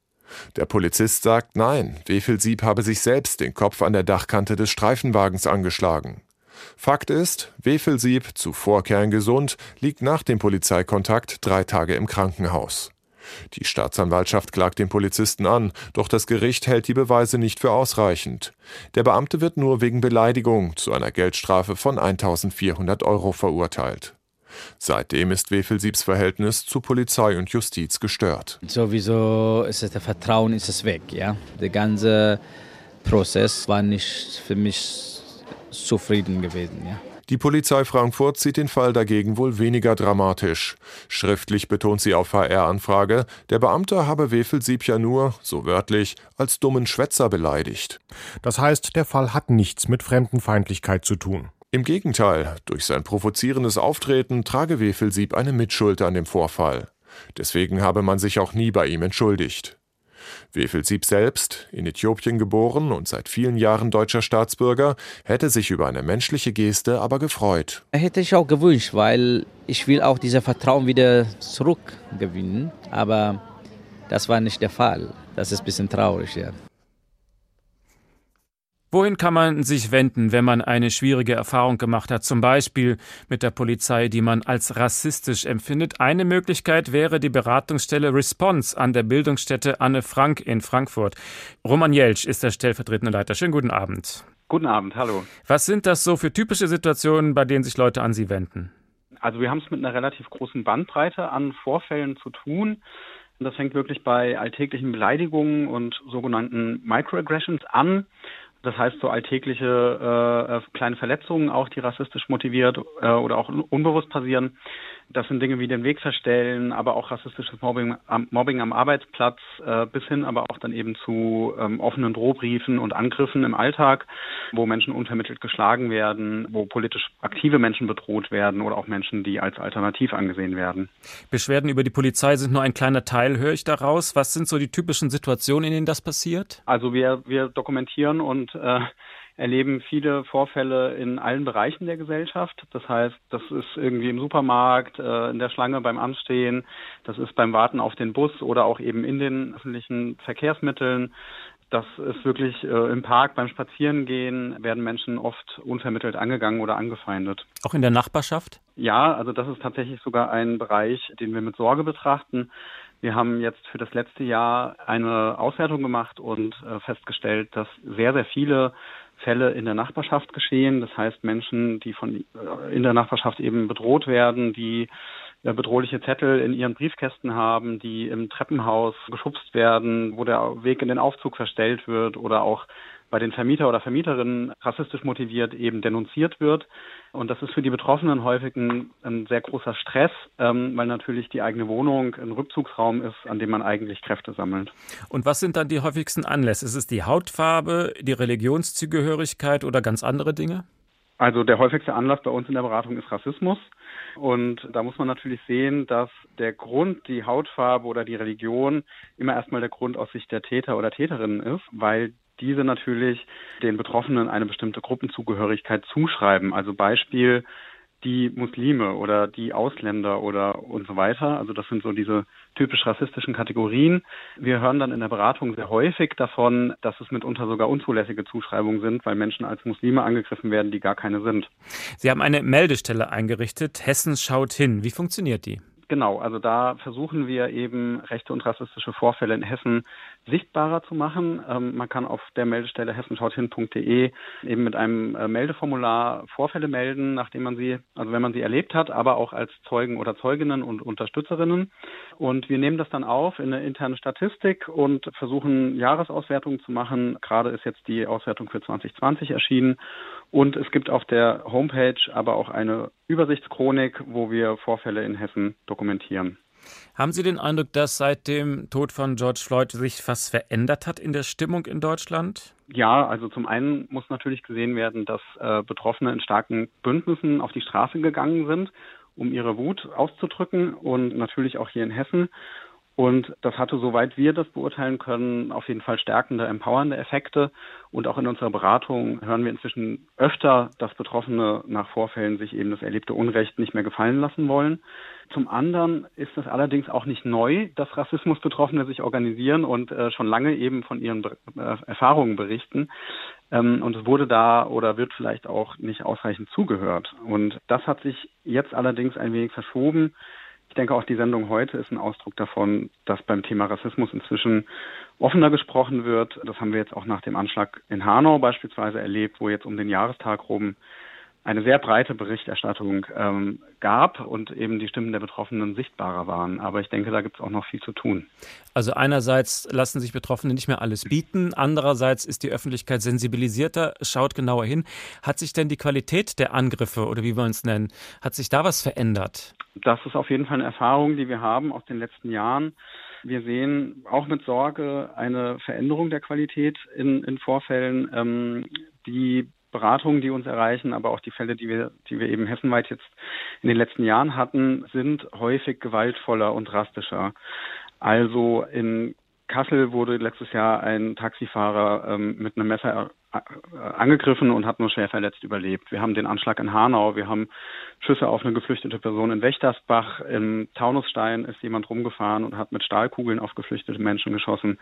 Speaker 19: Der Polizist sagt nein, Wefelsieb habe sich selbst den Kopf an der Dachkante des Streifenwagens angeschlagen. Fakt ist, Wefelsieb, zuvor kerngesund, liegt nach dem Polizeikontakt drei Tage im Krankenhaus. Die Staatsanwaltschaft klagt den Polizisten an, doch das Gericht hält die Beweise nicht für ausreichend. Der Beamte wird nur wegen Beleidigung zu einer Geldstrafe von 1400 Euro verurteilt. Seitdem ist Wefelsiebs Verhältnis zu Polizei und Justiz gestört.
Speaker 20: Sowieso ist der Vertrauen ist es weg, ja. Der ganze Prozess war nicht für mich zufrieden gewesen, ja.
Speaker 19: Die Polizei Frankfurt sieht den Fall dagegen wohl weniger dramatisch. Schriftlich betont sie auf HR-Anfrage, der Beamte habe Wefelsieb ja nur, so wörtlich, als dummen Schwätzer beleidigt.
Speaker 21: Das heißt, der Fall hat nichts mit Fremdenfeindlichkeit zu tun.
Speaker 19: Im Gegenteil, durch sein provozierendes Auftreten trage Wefelsieb eine Mitschuld an dem Vorfall. Deswegen habe man sich auch nie bei ihm entschuldigt. Wefelsieb selbst, in Äthiopien geboren und seit vielen Jahren deutscher Staatsbürger, hätte sich über eine menschliche Geste aber gefreut.
Speaker 20: Hätte ich auch gewünscht, weil ich will auch dieses Vertrauen wieder zurückgewinnen. Aber das war nicht der Fall. Das ist ein bisschen traurig, ja.
Speaker 2: Wohin kann man sich wenden, wenn man eine schwierige Erfahrung gemacht hat, zum Beispiel mit der Polizei, die man als rassistisch empfindet? Eine Möglichkeit wäre die Beratungsstelle Response an der Bildungsstätte Anne Frank in Frankfurt. Roman Jelsch ist der stellvertretende Leiter. Schönen guten Abend.
Speaker 22: Guten Abend, hallo.
Speaker 2: Was sind das so für typische Situationen, bei denen sich Leute an Sie wenden?
Speaker 22: Also wir haben es mit einer relativ großen Bandbreite an Vorfällen zu tun. Das fängt wirklich bei alltäglichen Beleidigungen und sogenannten Microaggressions an Das heißt, so alltägliche äh, äh kleine Verletzungen auch, die rassistisch motiviert äh, oder auch unbewusst passieren. Das sind Dinge wie den Weg verstellen, aber auch rassistisches Mobbing am, Mobbing am Arbeitsplatz, äh, bis hin aber auch dann eben zu ähm, offenen Drohbriefen und Angriffen im Alltag, wo Menschen unvermittelt geschlagen werden, wo politisch aktive Menschen bedroht werden oder auch Menschen, die als alternativ angesehen werden.
Speaker 2: Beschwerden über die Polizei sind nur ein kleiner Teil, höre ich daraus. Was sind so die typischen Situationen, in denen das passiert?
Speaker 22: Also wir, wir dokumentieren und äh, erleben viele Vorfälle in allen Bereichen der Gesellschaft. Das heißt, das ist irgendwie im Supermarkt, äh, in der Schlange beim Anstehen, das ist beim Warten auf den Bus oder auch eben in den öffentlichen Verkehrsmitteln. Das ist wirklich äh, im Park beim Spazierengehen werden Menschen oft unvermittelt angegangen oder angefeindet.
Speaker 2: Auch in der Nachbarschaft?
Speaker 22: Ja, also das ist tatsächlich sogar ein Bereich, den wir mit Sorge betrachten. Wir haben jetzt für das letzte Jahr eine Auswertung gemacht und äh, festgestellt, dass sehr, sehr viele Fälle in der Nachbarschaft geschehen. Das heißt Menschen, die von äh, in der Nachbarschaft eben bedroht werden, die äh, bedrohliche Zettel in ihren Briefkästen haben, die im Treppenhaus geschubst werden, wo der Weg in den Aufzug verstellt wird oder auch bei den Vermieter oder Vermieterinnen rassistisch motiviert eben denunziert wird. Und das ist für die Betroffenen häufig ein, ein sehr großer Stress, ähm, weil natürlich die eigene Wohnung ein Rückzugsraum ist, an dem man eigentlich Kräfte sammelt.
Speaker 2: Und was sind dann die häufigsten Anlässe? Ist es die Hautfarbe, die Religionszugehörigkeit oder ganz andere Dinge?
Speaker 22: Also der häufigste Anlass bei uns in der Beratung ist Rassismus. Und da muss man natürlich sehen, dass der Grund, die Hautfarbe oder die Religion immer erstmal der Grund aus Sicht der Täter oder Täterinnen ist, weil diese natürlich den Betroffenen eine bestimmte Gruppenzugehörigkeit zuschreiben. Also Beispiel die Muslime oder die Ausländer oder und so weiter. Also das sind so diese typisch rassistischen Kategorien. Wir hören dann in der Beratung sehr häufig davon, dass es mitunter sogar unzulässige Zuschreibungen sind, weil Menschen als Muslime angegriffen werden, die gar keine sind.
Speaker 2: Sie haben eine Meldestelle eingerichtet. Hessen schaut hin. Wie funktioniert die?
Speaker 22: Genau, also da versuchen wir eben rechte und rassistische Vorfälle in Hessen sichtbarer zu machen. Ähm, man kann auf der Meldestelle hessenschauthin.de eben mit einem äh, Meldeformular Vorfälle melden, nachdem man sie, also wenn man sie erlebt hat, aber auch als Zeugen oder Zeuginnen und Unterstützerinnen. Und wir nehmen das dann auf in eine interne Statistik und versuchen Jahresauswertungen zu machen. Gerade ist jetzt die Auswertung für 2020 erschienen. Und es gibt auf der Homepage aber auch eine Übersichtschronik, wo wir Vorfälle in Hessen dokumentieren.
Speaker 2: Haben Sie den Eindruck, dass seit dem Tod von George Floyd sich was verändert hat in der Stimmung in Deutschland?
Speaker 22: Ja, also zum einen muss natürlich gesehen werden, dass äh, Betroffene in starken Bündnissen auf die Straße gegangen sind, um ihre Wut auszudrücken und natürlich auch hier in Hessen. Und das hatte, soweit wir das beurteilen können, auf jeden Fall stärkende, empowernde Effekte. Und auch in unserer Beratung hören wir inzwischen öfter, dass Betroffene nach Vorfällen sich eben das erlebte Unrecht nicht mehr gefallen lassen wollen. Zum anderen ist es allerdings auch nicht neu, dass Rassismusbetroffene sich organisieren und äh, schon lange eben von ihren äh, Erfahrungen berichten. Ähm, und es wurde da oder wird vielleicht auch nicht ausreichend zugehört. Und das hat sich jetzt allerdings ein wenig verschoben. Ich denke, auch die Sendung heute ist ein Ausdruck davon, dass beim Thema Rassismus inzwischen offener gesprochen wird. Das haben wir jetzt auch nach dem Anschlag in Hanau beispielsweise erlebt, wo jetzt um den Jahrestag rum eine sehr breite Berichterstattung ähm, gab und eben die Stimmen der Betroffenen sichtbarer waren. Aber ich denke, da gibt es auch noch viel zu tun.
Speaker 2: Also einerseits lassen sich Betroffene nicht mehr alles bieten, andererseits ist die Öffentlichkeit sensibilisierter, schaut genauer hin. Hat sich denn die Qualität der Angriffe oder wie wir uns nennen, hat sich da was verändert?
Speaker 22: Das ist auf jeden Fall eine Erfahrung, die wir haben aus den letzten Jahren. Wir sehen auch mit Sorge eine Veränderung der Qualität in, in Vorfällen. Ähm, die Beratungen, die uns erreichen, aber auch die Fälle, die wir, die wir eben hessenweit jetzt in den letzten Jahren hatten, sind häufig gewaltvoller und drastischer. Also in Kassel wurde letztes Jahr ein Taxifahrer ähm, mit einem Messer äh, angegriffen und hat nur schwer verletzt überlebt. Wir haben den Anschlag in Hanau, wir haben Schüsse auf eine geflüchtete Person in Wächtersbach, im Taunusstein ist jemand rumgefahren und hat mit Stahlkugeln auf geflüchtete Menschen geschossen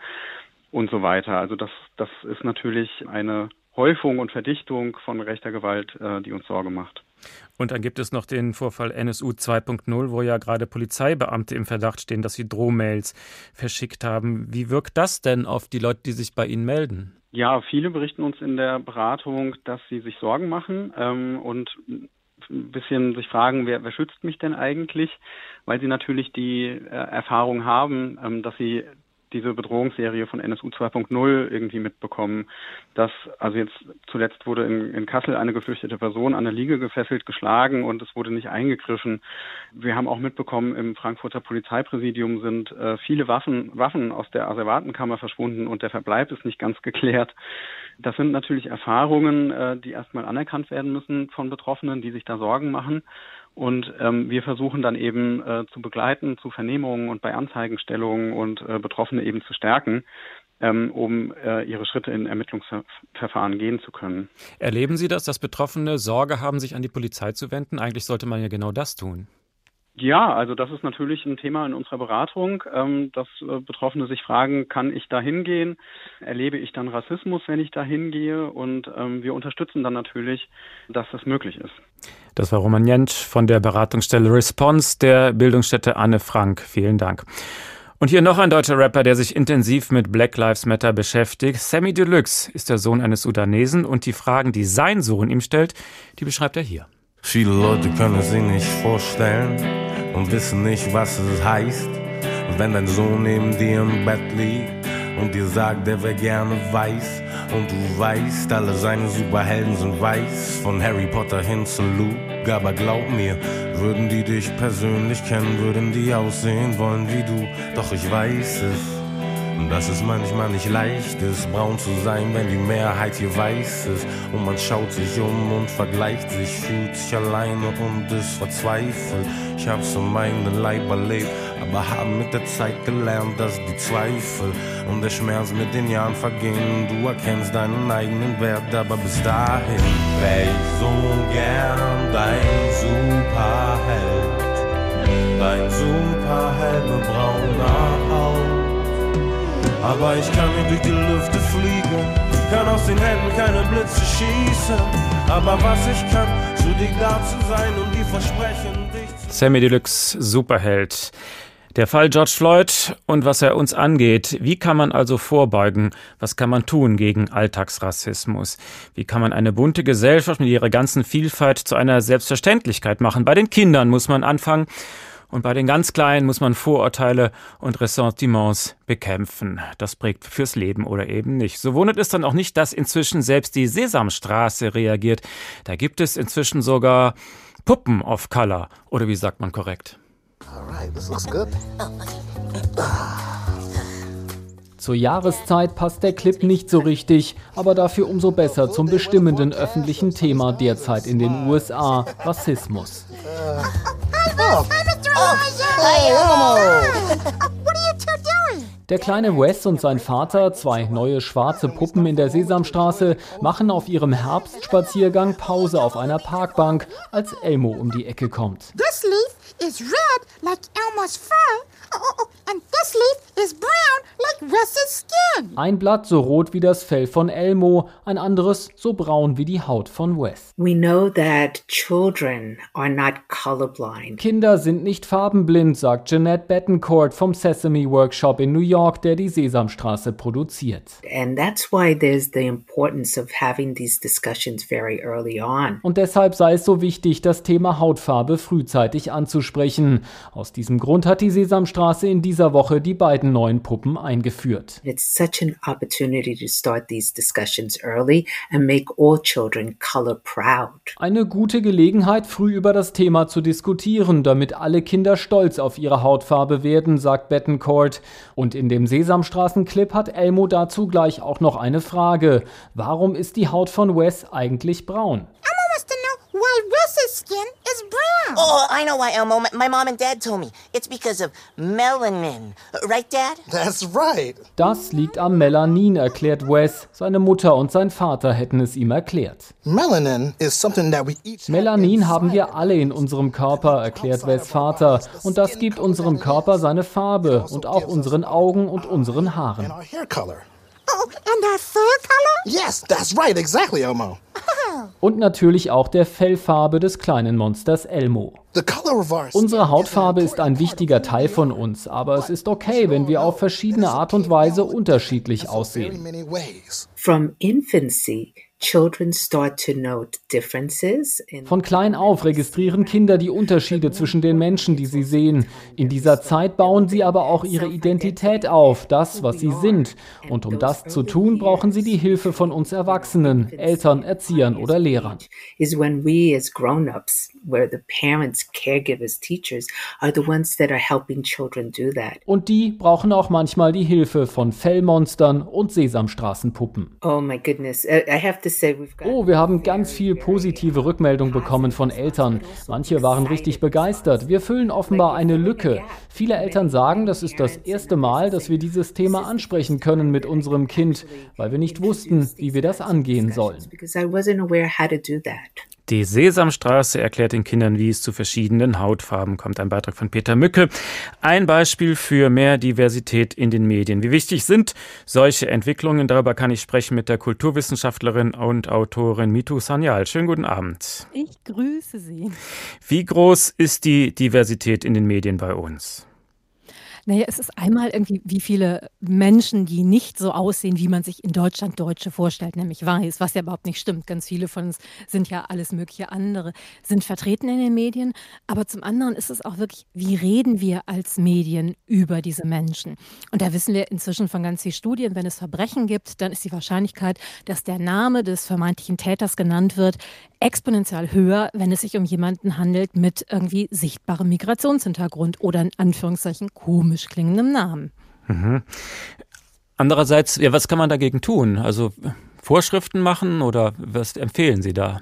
Speaker 22: und so weiter. Also das, das ist natürlich eine Häufung und Verdichtung von rechter Gewalt, äh, die uns Sorge macht.
Speaker 2: Und dann gibt es noch den Vorfall NSU 2.0, wo ja gerade Polizeibeamte im Verdacht stehen, dass sie Drohmails verschickt haben. Wie wirkt das denn auf die Leute, die sich bei Ihnen melden?
Speaker 22: Ja, viele berichten uns in der Beratung, dass sie sich Sorgen machen ähm, und ein bisschen sich fragen, wer, wer schützt mich denn eigentlich, weil sie natürlich die äh, Erfahrung haben, ähm, dass sie diese Bedrohungsserie von NSU 2.0 irgendwie mitbekommen, dass also jetzt zuletzt wurde in, in Kassel eine geflüchtete Person an der Liege gefesselt, geschlagen und es wurde nicht eingegriffen. Wir haben auch mitbekommen, im Frankfurter Polizeipräsidium sind äh, viele Waffen, Waffen aus der Asservatenkammer verschwunden und der Verbleib ist nicht ganz geklärt. Das sind natürlich Erfahrungen, äh, die erstmal anerkannt werden müssen von Betroffenen, die sich da Sorgen machen. Und ähm, wir versuchen dann eben äh, zu begleiten zu Vernehmungen und bei Anzeigenstellungen und äh, Betroffene eben zu stärken, ähm, um äh, ihre Schritte in Ermittlungsverfahren gehen zu können.
Speaker 2: Erleben Sie das, dass Betroffene Sorge haben, sich an die Polizei zu wenden? Eigentlich sollte man ja genau das tun.
Speaker 22: Ja, also das ist natürlich ein Thema in unserer Beratung, ähm, dass äh, Betroffene sich fragen, kann ich da hingehen? Erlebe ich dann Rassismus, wenn ich da hingehe? Und ähm, wir unterstützen dann natürlich, dass das möglich ist.
Speaker 2: Das war Roman Jentsch von der Beratungsstelle Response der Bildungsstätte Anne Frank. Vielen Dank. Und hier noch ein deutscher Rapper, der sich intensiv mit Black Lives Matter beschäftigt. Sammy Deluxe ist der Sohn eines Sudanesen und die Fragen, die sein Sohn ihm stellt, die beschreibt er hier.
Speaker 23: Viele Leute können sie nicht vorstellen und wissen nicht, was es heißt, wenn dein Sohn neben dir im Bett liegt und dir sagt, er wäre gerne weiß und du weißt, alle seine Superhelden sind weiß, von Harry Potter hin zu Luke, aber glaub mir, würden die dich persönlich kennen, würden die aussehen wollen wie du, doch ich weiß es dass es manchmal nicht leicht ist, braun zu sein, wenn die Mehrheit hier weiß ist. Und man schaut sich um und vergleicht sich, fühlt sich alleine und ist verzweifelt. Ich hab's um meinen Leib erlebt, aber haben mit der Zeit gelernt, dass die Zweifel und der Schmerz mit den Jahren vergehen. Du erkennst deinen eigenen Wert, aber bis dahin wär ich so gern dein Superheld. Dein Superheld mit brauner Haut. Aber ich kann nicht durch die Lüfte fliegen, kann aus den Händen keine Blitze schießen. Aber was ich kann, zu dir da zu sein und die Versprechen, dich zu
Speaker 2: Sammy Deluxe, Superheld. Der Fall George Floyd und was er uns angeht. Wie kann man also vorbeugen? Was kann man tun gegen Alltagsrassismus? Wie kann man eine bunte Gesellschaft mit ihrer ganzen Vielfalt zu einer Selbstverständlichkeit machen? Bei den Kindern muss man anfangen. Und bei den ganz Kleinen muss man Vorurteile und Ressentiments bekämpfen. Das prägt fürs Leben oder eben nicht. So wundert es dann auch nicht, dass inzwischen selbst die Sesamstraße reagiert. Da gibt es inzwischen sogar Puppen of Color. Oder wie sagt man korrekt? Alright, this looks good.
Speaker 24: Zur Jahreszeit passt der Clip nicht so richtig, aber dafür umso besser zum bestimmenden öffentlichen Thema derzeit in den USA, Rassismus. Der kleine Wes und sein Vater, zwei neue schwarze Puppen in der Sesamstraße, machen auf ihrem Herbstspaziergang Pause auf einer Parkbank, als Elmo um die Ecke kommt.
Speaker 25: This leaf is red like Elmo's fur. Oh, oh, oh, and this leaf is brown like Wes's skin.
Speaker 24: Ein Blatt so rot wie das Fell von Elmo, ein anderes so braun wie die Haut von Wes.
Speaker 26: We know that children are not colorblind.
Speaker 24: Kinder sind nicht farbenblind, sagt Jeanette Bettencourt vom Sesame Workshop in New York, der die Sesamstraße produziert.
Speaker 26: And that's why there's the importance of having these discussions very early on.
Speaker 24: Und deshalb sei es so wichtig, das Thema Hautfarbe frühzeitig anzusprechen. Aus diesem Grund hat die Sesamstraße Straße in dieser Woche die beiden neuen Puppen eingeführt.
Speaker 26: It's such an opportunity to start these discussions early and make all children color proud.
Speaker 24: Eine gute Gelegenheit, früh über das Thema zu diskutieren, damit alle Kinder stolz auf ihre Hautfarbe werden, sagt Bettencourt. Und in dem Sesamstraßen-Clip hat Elmo dazu gleich auch noch eine Frage. Warum ist die Haut von Wes eigentlich braun?
Speaker 25: Why Wes's skin is brown.
Speaker 27: Oh, I know why, Elmo. My mom and dad told me. It's because of melanin. Right, Dad?
Speaker 28: That's right.
Speaker 24: Das liegt am Melanin, erklärt Wes. Seine Mutter und sein Vater hätten es ihm erklärt.
Speaker 28: Melanin is something that we each
Speaker 24: Melanin haben wir alle in unserem Körper, erklärt Wes Vater. Und das gibt unserem Körper seine Farbe und auch unseren Augen und unseren Haaren.
Speaker 25: Oh, and our fur color?
Speaker 28: Yes, that's right, exactly, Elmo.
Speaker 24: Und natürlich auch der Fellfarbe des kleinen Monsters Elmo. Unsere Hautfarbe ist ein wichtiger Teil von uns, aber es ist okay, wenn wir auf verschiedene Art und Weise unterschiedlich aussehen.
Speaker 26: From infancy,
Speaker 24: Von klein auf registrieren Kinder die Unterschiede zwischen den Menschen, die sie sehen. In dieser Zeit bauen sie aber auch ihre Identität auf, das, was sie sind. Und um das zu tun, brauchen sie die Hilfe von uns Erwachsenen, Eltern, Erziehern oder Lehrern. Is when we as grown-ups, where the parents, caregivers, teachers are the ones that are helping children do that. Und die brauchen auch manchmal die Hilfe von Fellmonstern und Sesamstraßenpuppen. Oh my goodness, I have to Oh, wir haben ganz viel positive Rückmeldung bekommen von Eltern. Manche waren richtig begeistert. Wir füllen offenbar eine Lücke. Viele Eltern sagen, das ist das erste Mal, dass wir dieses Thema ansprechen können mit unserem Kind, weil wir nicht wussten, wie wir das angehen sollen.
Speaker 2: Die Sesamstraße erklärt den Kindern, wie es zu verschiedenen Hautfarben kommt. Ein Beitrag von Peter Mücke. Ein Beispiel für mehr Diversität in den Medien. Wie wichtig sind solche Entwicklungen? Darüber kann ich sprechen mit der Kulturwissenschaftlerin und Autorin Mitu Sanyal. Schönen guten Abend.
Speaker 29: Ich grüße Sie.
Speaker 2: Wie groß ist die Diversität in den Medien bei uns?
Speaker 29: Naja, es ist einmal irgendwie, wie viele Menschen, die nicht so aussehen, wie man sich in Deutschland Deutsche vorstellt, nämlich weiß, was ja überhaupt nicht stimmt. Ganz viele von uns sind ja alles mögliche andere, sind vertreten in den Medien. Aber zum anderen ist es auch wirklich, wie reden wir als Medien über diese Menschen? Und da wissen wir inzwischen von ganz vielen Studien, wenn es Verbrechen gibt, dann ist die Wahrscheinlichkeit, dass der Name des vermeintlichen Täters genannt wird, exponentiell höher, wenn es sich um jemanden handelt mit irgendwie sichtbarem Migrationshintergrund oder in Anführungszeichen komisch komisch klingendem Namen. Mhm.
Speaker 2: Andererseits, ja, was kann man dagegen tun? Also Vorschriften machen oder was empfehlen Sie da?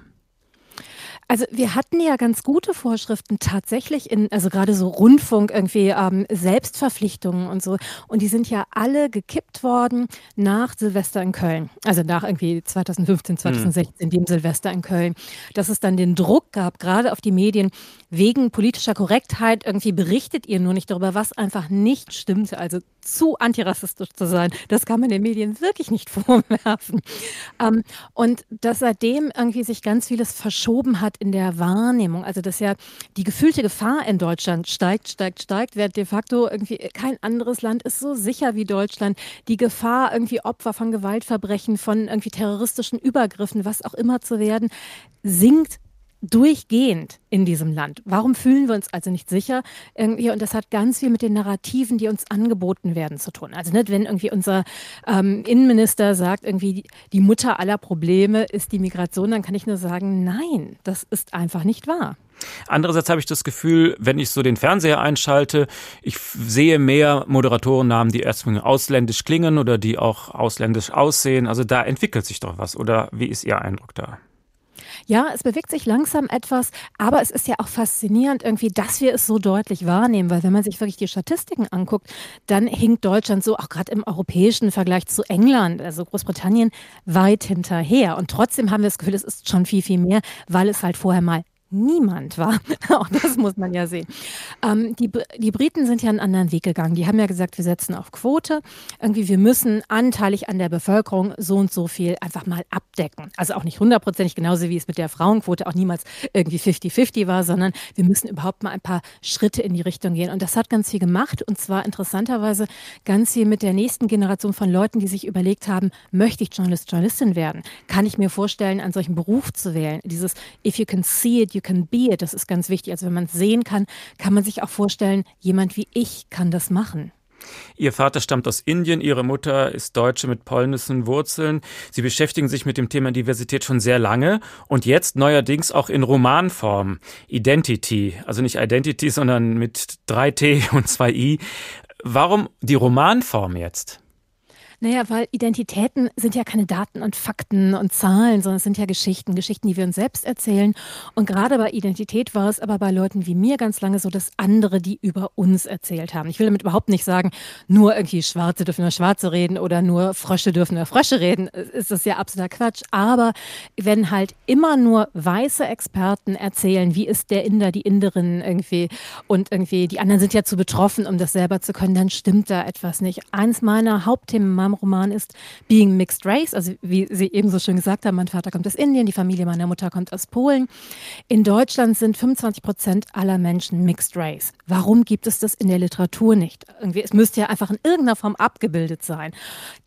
Speaker 29: Also wir hatten ja ganz gute Vorschriften tatsächlich in, also gerade so Rundfunk irgendwie ähm, Selbstverpflichtungen und so. Und die sind ja alle gekippt worden nach Silvester in Köln. Also nach irgendwie 2015, 2016, mhm. dem Silvester in Köln. Dass es dann den Druck gab, gerade auf die Medien, wegen politischer Korrektheit irgendwie berichtet ihr nur nicht darüber, was einfach nicht stimmte. Also zu antirassistisch zu sein, das kann man den Medien wirklich nicht vorwerfen. Ähm, und dass seitdem irgendwie sich ganz vieles verschoben hat in der Wahrnehmung. Also dass ja die gefühlte Gefahr in Deutschland steigt, steigt, steigt, während de facto irgendwie kein anderes Land ist so sicher wie Deutschland. Die Gefahr, irgendwie Opfer von Gewaltverbrechen, von irgendwie terroristischen Übergriffen, was auch immer zu werden, sinkt durchgehend in diesem Land. Warum fühlen wir uns also nicht sicher? Irgendwie, und das hat ganz viel mit den Narrativen, die uns angeboten werden, zu tun. Also nicht, wenn irgendwie unser ähm, Innenminister sagt, irgendwie die Mutter aller Probleme ist die Migration, dann kann ich nur sagen, nein, das ist einfach nicht wahr.
Speaker 2: Andererseits habe ich das Gefühl, wenn ich so den Fernseher einschalte, ich sehe mehr Moderatorennamen, die erstmal ausländisch klingen oder die auch ausländisch aussehen. Also da entwickelt sich doch was. Oder wie ist Ihr Eindruck da?
Speaker 29: Ja, es bewegt sich langsam etwas, aber es ist ja auch faszinierend irgendwie, dass wir es so deutlich wahrnehmen, weil wenn man sich wirklich die Statistiken anguckt, dann hinkt Deutschland so auch gerade im europäischen Vergleich zu England, also Großbritannien, weit hinterher. Und trotzdem haben wir das Gefühl, es ist schon viel, viel mehr, weil es halt vorher mal niemand war. Auch das muss man ja sehen. Ähm, die, die Briten sind ja einen anderen Weg gegangen. Die haben ja gesagt, wir setzen auf Quote. Irgendwie, wir müssen anteilig an der Bevölkerung so und so viel einfach mal abdecken. Also auch nicht hundertprozentig, genauso wie es mit der Frauenquote auch niemals irgendwie 50-50 war, sondern wir müssen überhaupt mal ein paar Schritte in die Richtung gehen. Und das hat ganz viel gemacht. Und zwar interessanterweise ganz viel mit der nächsten Generation von Leuten, die sich überlegt haben, möchte ich Journalist, Journalistin werden? Kann ich mir vorstellen, einen solchen Beruf zu wählen? Dieses If you can see it, you can be it. Das ist ganz wichtig. Also wenn man es sehen kann, kann man sich auch vorstellen, jemand wie ich kann das machen.
Speaker 2: Ihr Vater stammt aus Indien, Ihre Mutter ist Deutsche mit polnischen Wurzeln. Sie beschäftigen sich mit dem Thema Diversität schon sehr lange und jetzt neuerdings auch in Romanform. Identity, also nicht Identity, sondern mit 3T und 2I. Warum die Romanform jetzt?
Speaker 29: Naja, weil Identitäten sind ja keine Daten und Fakten und Zahlen, sondern es sind ja Geschichten, Geschichten, die wir uns selbst erzählen. Und gerade bei Identität war es aber bei Leuten wie mir ganz lange so, dass andere die über uns erzählt haben. Ich will damit überhaupt nicht sagen, nur irgendwie Schwarze dürfen nur Schwarze reden oder nur Frösche dürfen nur Frösche reden. Ist das ja absoluter Quatsch. Aber wenn halt immer nur weiße Experten erzählen, wie ist der Inder, die Inderin irgendwie und irgendwie die anderen sind ja zu betroffen, um das selber zu können, dann stimmt da etwas nicht. Eins meiner Hauptthemen in meinem Roman ist Being Mixed Race, also wie Sie eben so schön gesagt haben, mein Vater kommt aus Indien, die Familie meiner Mutter kommt aus Polen. In Deutschland sind 25 Prozent aller Menschen Mixed Race. Warum gibt es das in der Literatur nicht? Irgendwie, es müsste ja einfach in irgendeiner Form abgebildet sein.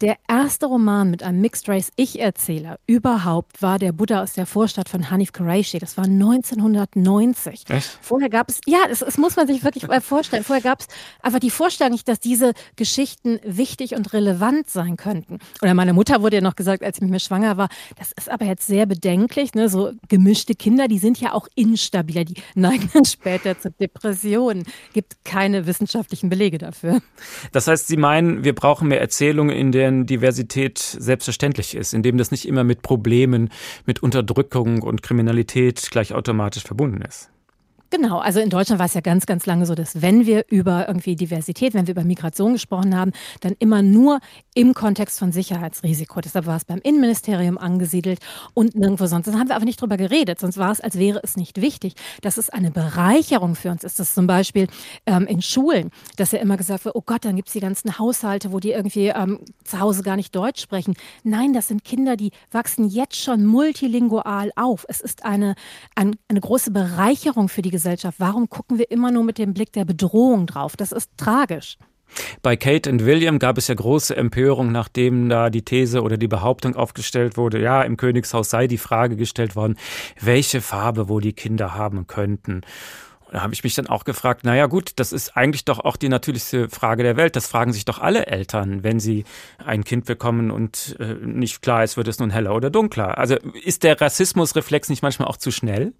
Speaker 29: Der erste Roman mit einem Mixed Race Ich-Erzähler überhaupt war der Buddha aus der Vorstadt von Hanif Qureshi. Das war 1990.
Speaker 2: Echt?
Speaker 29: Vorher gab es, ja, das, das muss man sich wirklich mal vorstellen. Vorher gab es einfach die Vorstellung nicht, dass diese Geschichten wichtig und relevant sein könnten. Oder meine Mutter wurde ja noch gesagt, als ich mit mir schwanger war, das ist aber jetzt sehr bedenklich, ne? so gemischte Kinder, die sind ja auch instabiler, die neigen dann später zu Depressionen. Gibt keine wissenschaftlichen Belege dafür.
Speaker 2: Das heißt, Sie meinen, wir brauchen mehr Erzählungen, in denen Diversität selbstverständlich ist, in dem das nicht immer mit Problemen, mit Unterdrückung und Kriminalität gleich automatisch verbunden ist.
Speaker 29: Genau, also in Deutschland war es ja ganz, ganz lange so, dass wenn wir über irgendwie Diversität, wenn wir über Migration gesprochen haben, dann immer nur im Kontext von Sicherheitsrisiko. Deshalb war es beim Innenministerium angesiedelt und nirgendwo sonst. Dann haben wir aber nicht drüber geredet, sonst war es, als wäre es nicht wichtig. Dass es eine Bereicherung für uns ist, das zum Beispiel ähm, in Schulen, dass ja immer gesagt wird, oh Gott, dann gibt es die ganzen Haushalte, wo die irgendwie ähm, zu Hause gar nicht Deutsch sprechen. Nein, das sind Kinder, die wachsen jetzt schon multilingual auf. Es ist eine, ein, eine große Bereicherung für die Gesellschaft. Warum gucken wir immer nur mit dem Blick der Bedrohung drauf? Das ist tragisch.
Speaker 2: Bei Kate und William gab es ja große Empörung, nachdem da die These oder die Behauptung aufgestellt wurde, ja, im Königshaus sei die Frage gestellt worden, welche Farbe wohl die Kinder haben könnten. Da habe ich mich dann auch gefragt, naja gut, das ist eigentlich doch auch die natürlichste Frage der Welt. Das fragen sich doch alle Eltern, wenn sie ein Kind bekommen und äh, nicht klar ist, wird es nun heller oder dunkler. Also ist der Rassismusreflex nicht manchmal auch zu schnell?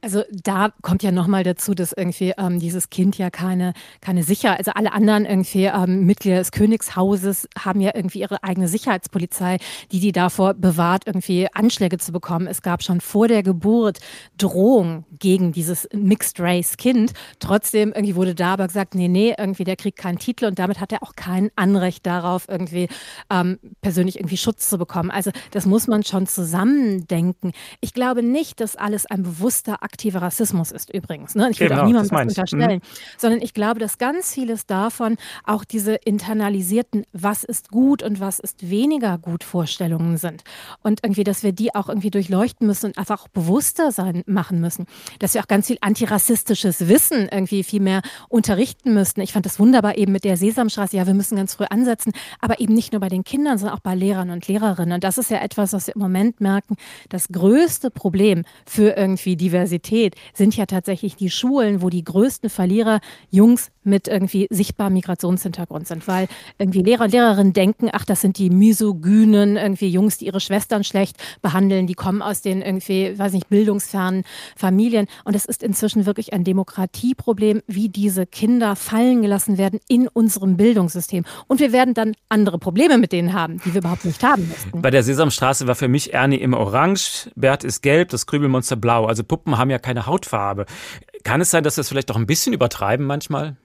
Speaker 29: Also da kommt ja nochmal dazu, dass irgendwie ähm, dieses Kind ja keine, keine Sicherheit, also alle anderen irgendwie ähm, Mitglieder des Königshauses haben ja irgendwie ihre eigene Sicherheitspolizei, die die davor bewahrt, irgendwie Anschläge zu bekommen. Es gab schon vor der Geburt Drohungen gegen dieses Mixed Race Kind. Trotzdem irgendwie wurde da aber gesagt, nee, nee, irgendwie der kriegt keinen Titel und damit hat er auch kein Anrecht darauf, irgendwie ähm, persönlich irgendwie Schutz zu bekommen. Also das muss man schon zusammendenken. Ich glaube nicht, dass alles ein bewusster aktiver Rassismus ist übrigens. Ne? Ich will
Speaker 2: Genau,
Speaker 29: auch niemandem
Speaker 2: das
Speaker 29: das
Speaker 2: ich.
Speaker 29: unterstellen.
Speaker 2: Mhm.
Speaker 29: Sondern ich glaube, dass ganz vieles davon auch diese internalisierten, was ist gut und was ist weniger gut Vorstellungen sind. Und irgendwie, dass wir die auch irgendwie durchleuchten müssen und einfach auch bewusster sein machen müssen. Dass wir auch ganz viel antirassistisches Wissen irgendwie viel mehr unterrichten müssten. Ich fand das wunderbar eben mit der Sesamstraße. Ja, wir müssen ganz früh ansetzen, aber eben nicht nur bei den Kindern, sondern auch bei Lehrern und Lehrerinnen. Und das ist ja etwas, was wir im Moment merken. Das größte Problem für irgendwie Diversität sind ja tatsächlich die Schulen, wo die größten Verlierer Jungs mit irgendwie sichtbarem Migrationshintergrund sind, weil irgendwie Lehrer und Lehrerinnen denken, ach, das sind die misogynen irgendwie Jungs, die ihre Schwestern schlecht behandeln, die kommen aus den irgendwie, weiß nicht, bildungsfernen Familien und es ist inzwischen wirklich ein Demokratieproblem, wie diese Kinder fallen gelassen werden in unserem Bildungssystem und wir werden dann andere Probleme mit denen haben, die wir überhaupt nicht haben müssten.
Speaker 2: Bei der Sesamstraße war für mich Ernie immer orange, Bert ist gelb, das Krübelmonster blau. Also Puppen haben ja keine Hautfarbe. Kann es sein, dass wir es vielleicht auch ein bisschen übertreiben manchmal?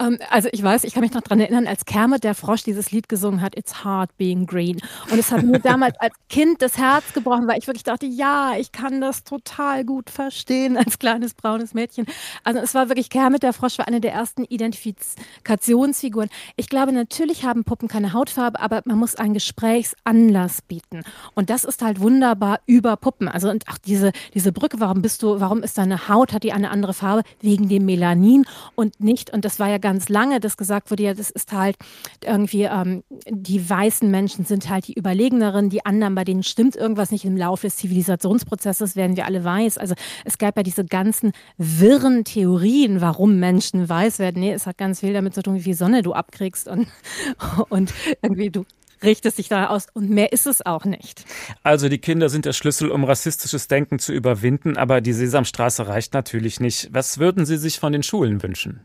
Speaker 29: Ähm, also ich weiß, ich kann mich noch daran erinnern, als Kermit der Frosch dieses Lied gesungen hat, It's Hard Being Green. Und es hat mir damals als Kind das Herz gebrochen, weil ich wirklich dachte, ja, ich kann das total gut verstehen als kleines braunes Mädchen. Also es war wirklich, Kermit der Frosch war eine der ersten Identifikationsfiguren. Ich glaube, natürlich haben Puppen keine Hautfarbe, aber man muss einen Gesprächsanlass bieten. Und das ist halt wunderbar über Puppen. Also und auch diese, diese Brücke, warum bist du, warum ist deine Haut, hat die eine andere Farbe? Wegen dem Melanin und nicht, und das war ja ganz lange, dass gesagt wurde, ja, das ist halt irgendwie, ähm, die weißen Menschen sind halt die Überlegeneren, die anderen, bei denen stimmt irgendwas nicht im Laufe des Zivilisationsprozesses, werden wir alle weiß. Also es gab ja diese ganzen wirren Theorien, warum Menschen weiß werden. Nee, es hat ganz viel damit zu tun, wie viel Sonne du abkriegst und, und irgendwie du richtest dich da aus und mehr ist es auch nicht.
Speaker 2: Also die Kinder sind der Schlüssel, um rassistisches Denken zu überwinden, aber die Sesamstraße reicht natürlich nicht. Was würden Sie sich von den Schulen wünschen?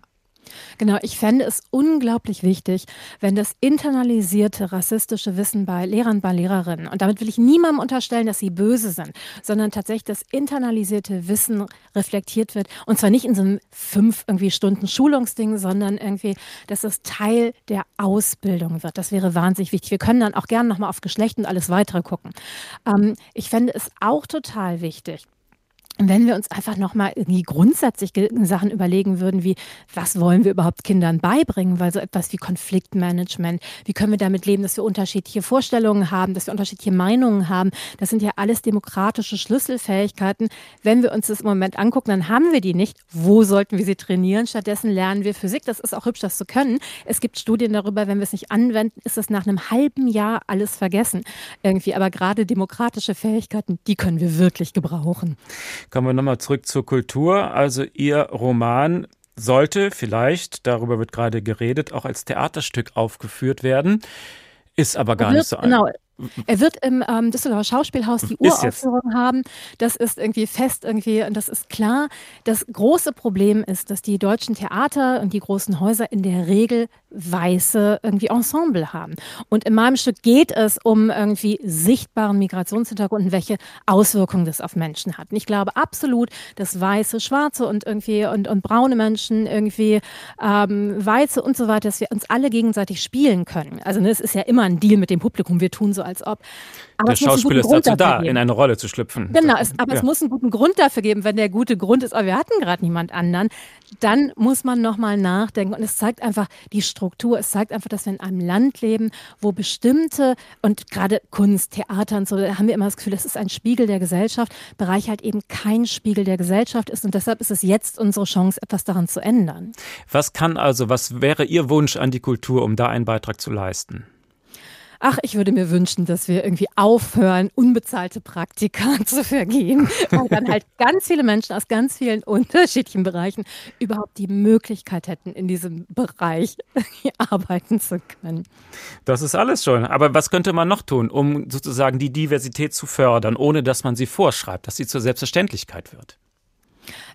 Speaker 29: Genau, ich fände es unglaublich wichtig, wenn das internalisierte rassistische Wissen bei Lehrern, bei Lehrerinnen, und damit will ich niemandem unterstellen, dass sie böse sind, sondern tatsächlich das internalisierte Wissen reflektiert wird. Und zwar nicht in so einem fünf irgendwie Stunden Schulungsding, sondern irgendwie, dass es Teil der Ausbildung wird. Das wäre wahnsinnig wichtig. Wir können dann auch gerne nochmal auf Geschlecht und alles weitere gucken. Ähm, ich fände es auch total wichtig, wenn wir uns einfach nochmal irgendwie grundsätzlich Sachen überlegen würden, wie was wollen wir überhaupt Kindern beibringen, weil so etwas wie Konfliktmanagement, wie können wir damit leben, dass wir unterschiedliche Vorstellungen haben, dass wir unterschiedliche Meinungen haben, das sind ja alles demokratische Schlüsselfähigkeiten. Wenn wir uns das im Moment angucken, dann haben wir die nicht. Wo sollten wir sie trainieren? Stattdessen lernen wir Physik. Das ist auch hübsch, das zu können. Es gibt Studien darüber, wenn wir es nicht anwenden, ist es nach einem halben Jahr alles vergessen. Irgendwie, aber gerade demokratische Fähigkeiten, die können wir wirklich gebrauchen.
Speaker 2: Kommen wir nochmal zurück zur Kultur. Also Ihr Roman sollte vielleicht, darüber wird gerade geredet, auch als Theaterstück aufgeführt werden, ist aber gar
Speaker 29: wird,
Speaker 2: nicht so
Speaker 29: genau, er wird im ähm, Düsseldorfer Schauspielhaus die Uraufführung haben. Das ist irgendwie fest irgendwie und das ist klar. Das große Problem ist, dass die deutschen Theater und die großen Häuser in der Regel weiße irgendwie Ensemble haben. Und in meinem Stück geht es um irgendwie sichtbaren Migrationshintergrund und welche Auswirkungen das auf Menschen hat. Und ich glaube absolut, dass weiße, schwarze und irgendwie und, und braune Menschen irgendwie ähm, weiße und so weiter, dass wir uns alle gegenseitig spielen können. Also ne, es ist ja immer ein Deal mit dem Publikum. Wir tun so als ob.
Speaker 2: Aber der Schauspieler ist dazu da, geben. in eine Rolle zu schlüpfen.
Speaker 29: Genau, es, aber ja. es muss einen guten Grund dafür geben. Wenn der gute Grund ist, aber wir hatten gerade niemand anderen, dann muss man nochmal nachdenken. Und es zeigt einfach die Struktur. Es zeigt einfach, dass wir in einem Land leben, wo bestimmte und gerade Kunst, Theater und so, da haben wir immer das Gefühl, das ist ein Spiegel der Gesellschaft. Bereich halt eben kein Spiegel der Gesellschaft ist. Und deshalb ist es jetzt unsere Chance, etwas daran zu ändern.
Speaker 2: Was kann also, was wäre Ihr Wunsch an die Kultur, um da einen Beitrag zu leisten?
Speaker 29: Ach, ich würde mir wünschen, dass wir irgendwie aufhören, unbezahlte Praktika zu vergeben, weil dann halt ganz viele Menschen aus ganz vielen unterschiedlichen Bereichen überhaupt die Möglichkeit hätten, in diesem Bereich arbeiten zu können.
Speaker 2: Das ist alles schon. Aber was könnte man noch tun, um sozusagen die Diversität zu fördern, ohne dass man sie vorschreibt, dass sie zur Selbstverständlichkeit wird?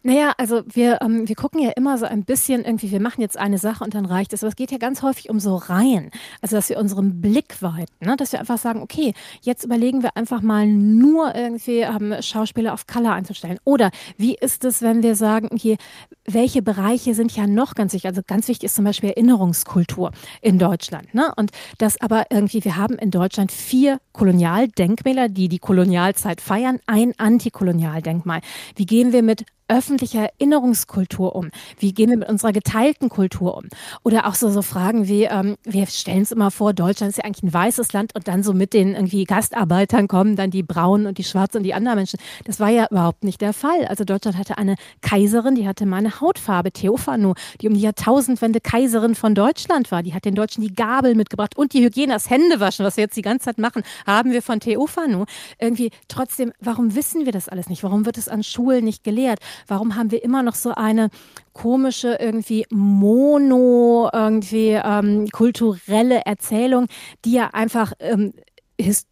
Speaker 29: Naja, also wir, ähm, wir gucken ja immer so ein bisschen irgendwie, wir machen jetzt eine Sache und dann reicht es. Aber es geht ja ganz häufig um so Reihen. Also, dass wir unseren Blick weiten, ne? dass wir einfach sagen, okay, jetzt überlegen wir einfach mal nur irgendwie ähm, Schauspieler auf Color einzustellen. Oder wie ist es, wenn wir sagen, hier, welche Bereiche sind ja noch ganz wichtig? Also ganz wichtig ist zum Beispiel Erinnerungskultur in Deutschland. Ne? Und das aber irgendwie, wir haben in Deutschland vier Kolonialdenkmäler, die die Kolonialzeit feiern, ein Antikolonialdenkmal. Wie gehen wir mit öffentlicher Erinnerungskultur um? Wie gehen wir mit unserer geteilten Kultur um? Oder auch so, so Fragen wie, ähm, wir stellen es immer vor, Deutschland ist ja eigentlich ein weißes Land und dann so mit den irgendwie Gastarbeitern kommen dann die Braunen und die Schwarzen und die anderen Menschen. Das war ja überhaupt nicht der Fall. Also Deutschland hatte eine Kaiserin, die hatte meine Hautfarbe, Theophano, die um die Jahrtausendwende Kaiserin von Deutschland war. Die hat den Deutschen die Gabel mitgebracht und die Hygiene, das Händewaschen, was wir jetzt die ganze Zeit machen, haben wir von Theophano. Irgendwie trotzdem, warum wissen wir das alles nicht? Warum wird es an Schulen nicht gelehrt? Warum haben wir immer noch so eine komische, irgendwie mono, irgendwie ähm, kulturelle Erzählung, die ja einfach ähm, his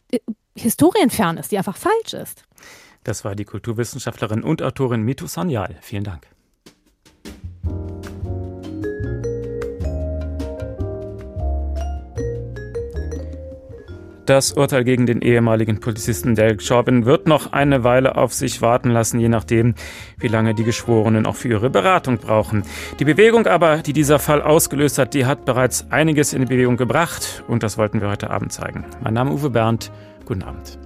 Speaker 29: historienfern ist, die einfach falsch ist?
Speaker 2: Das war die Kulturwissenschaftlerin und Autorin Mitu Sanyal. Vielen Dank. Das Urteil gegen den ehemaligen Polizisten Derek Chauvin wird noch eine Weile auf sich warten lassen, je nachdem, wie lange die Geschworenen auch für ihre Beratung brauchen. Die Bewegung aber, die dieser Fall ausgelöst hat, die hat bereits einiges in die Bewegung gebracht und das wollten wir heute Abend zeigen. Mein Name ist Uwe Bernd. Guten Abend.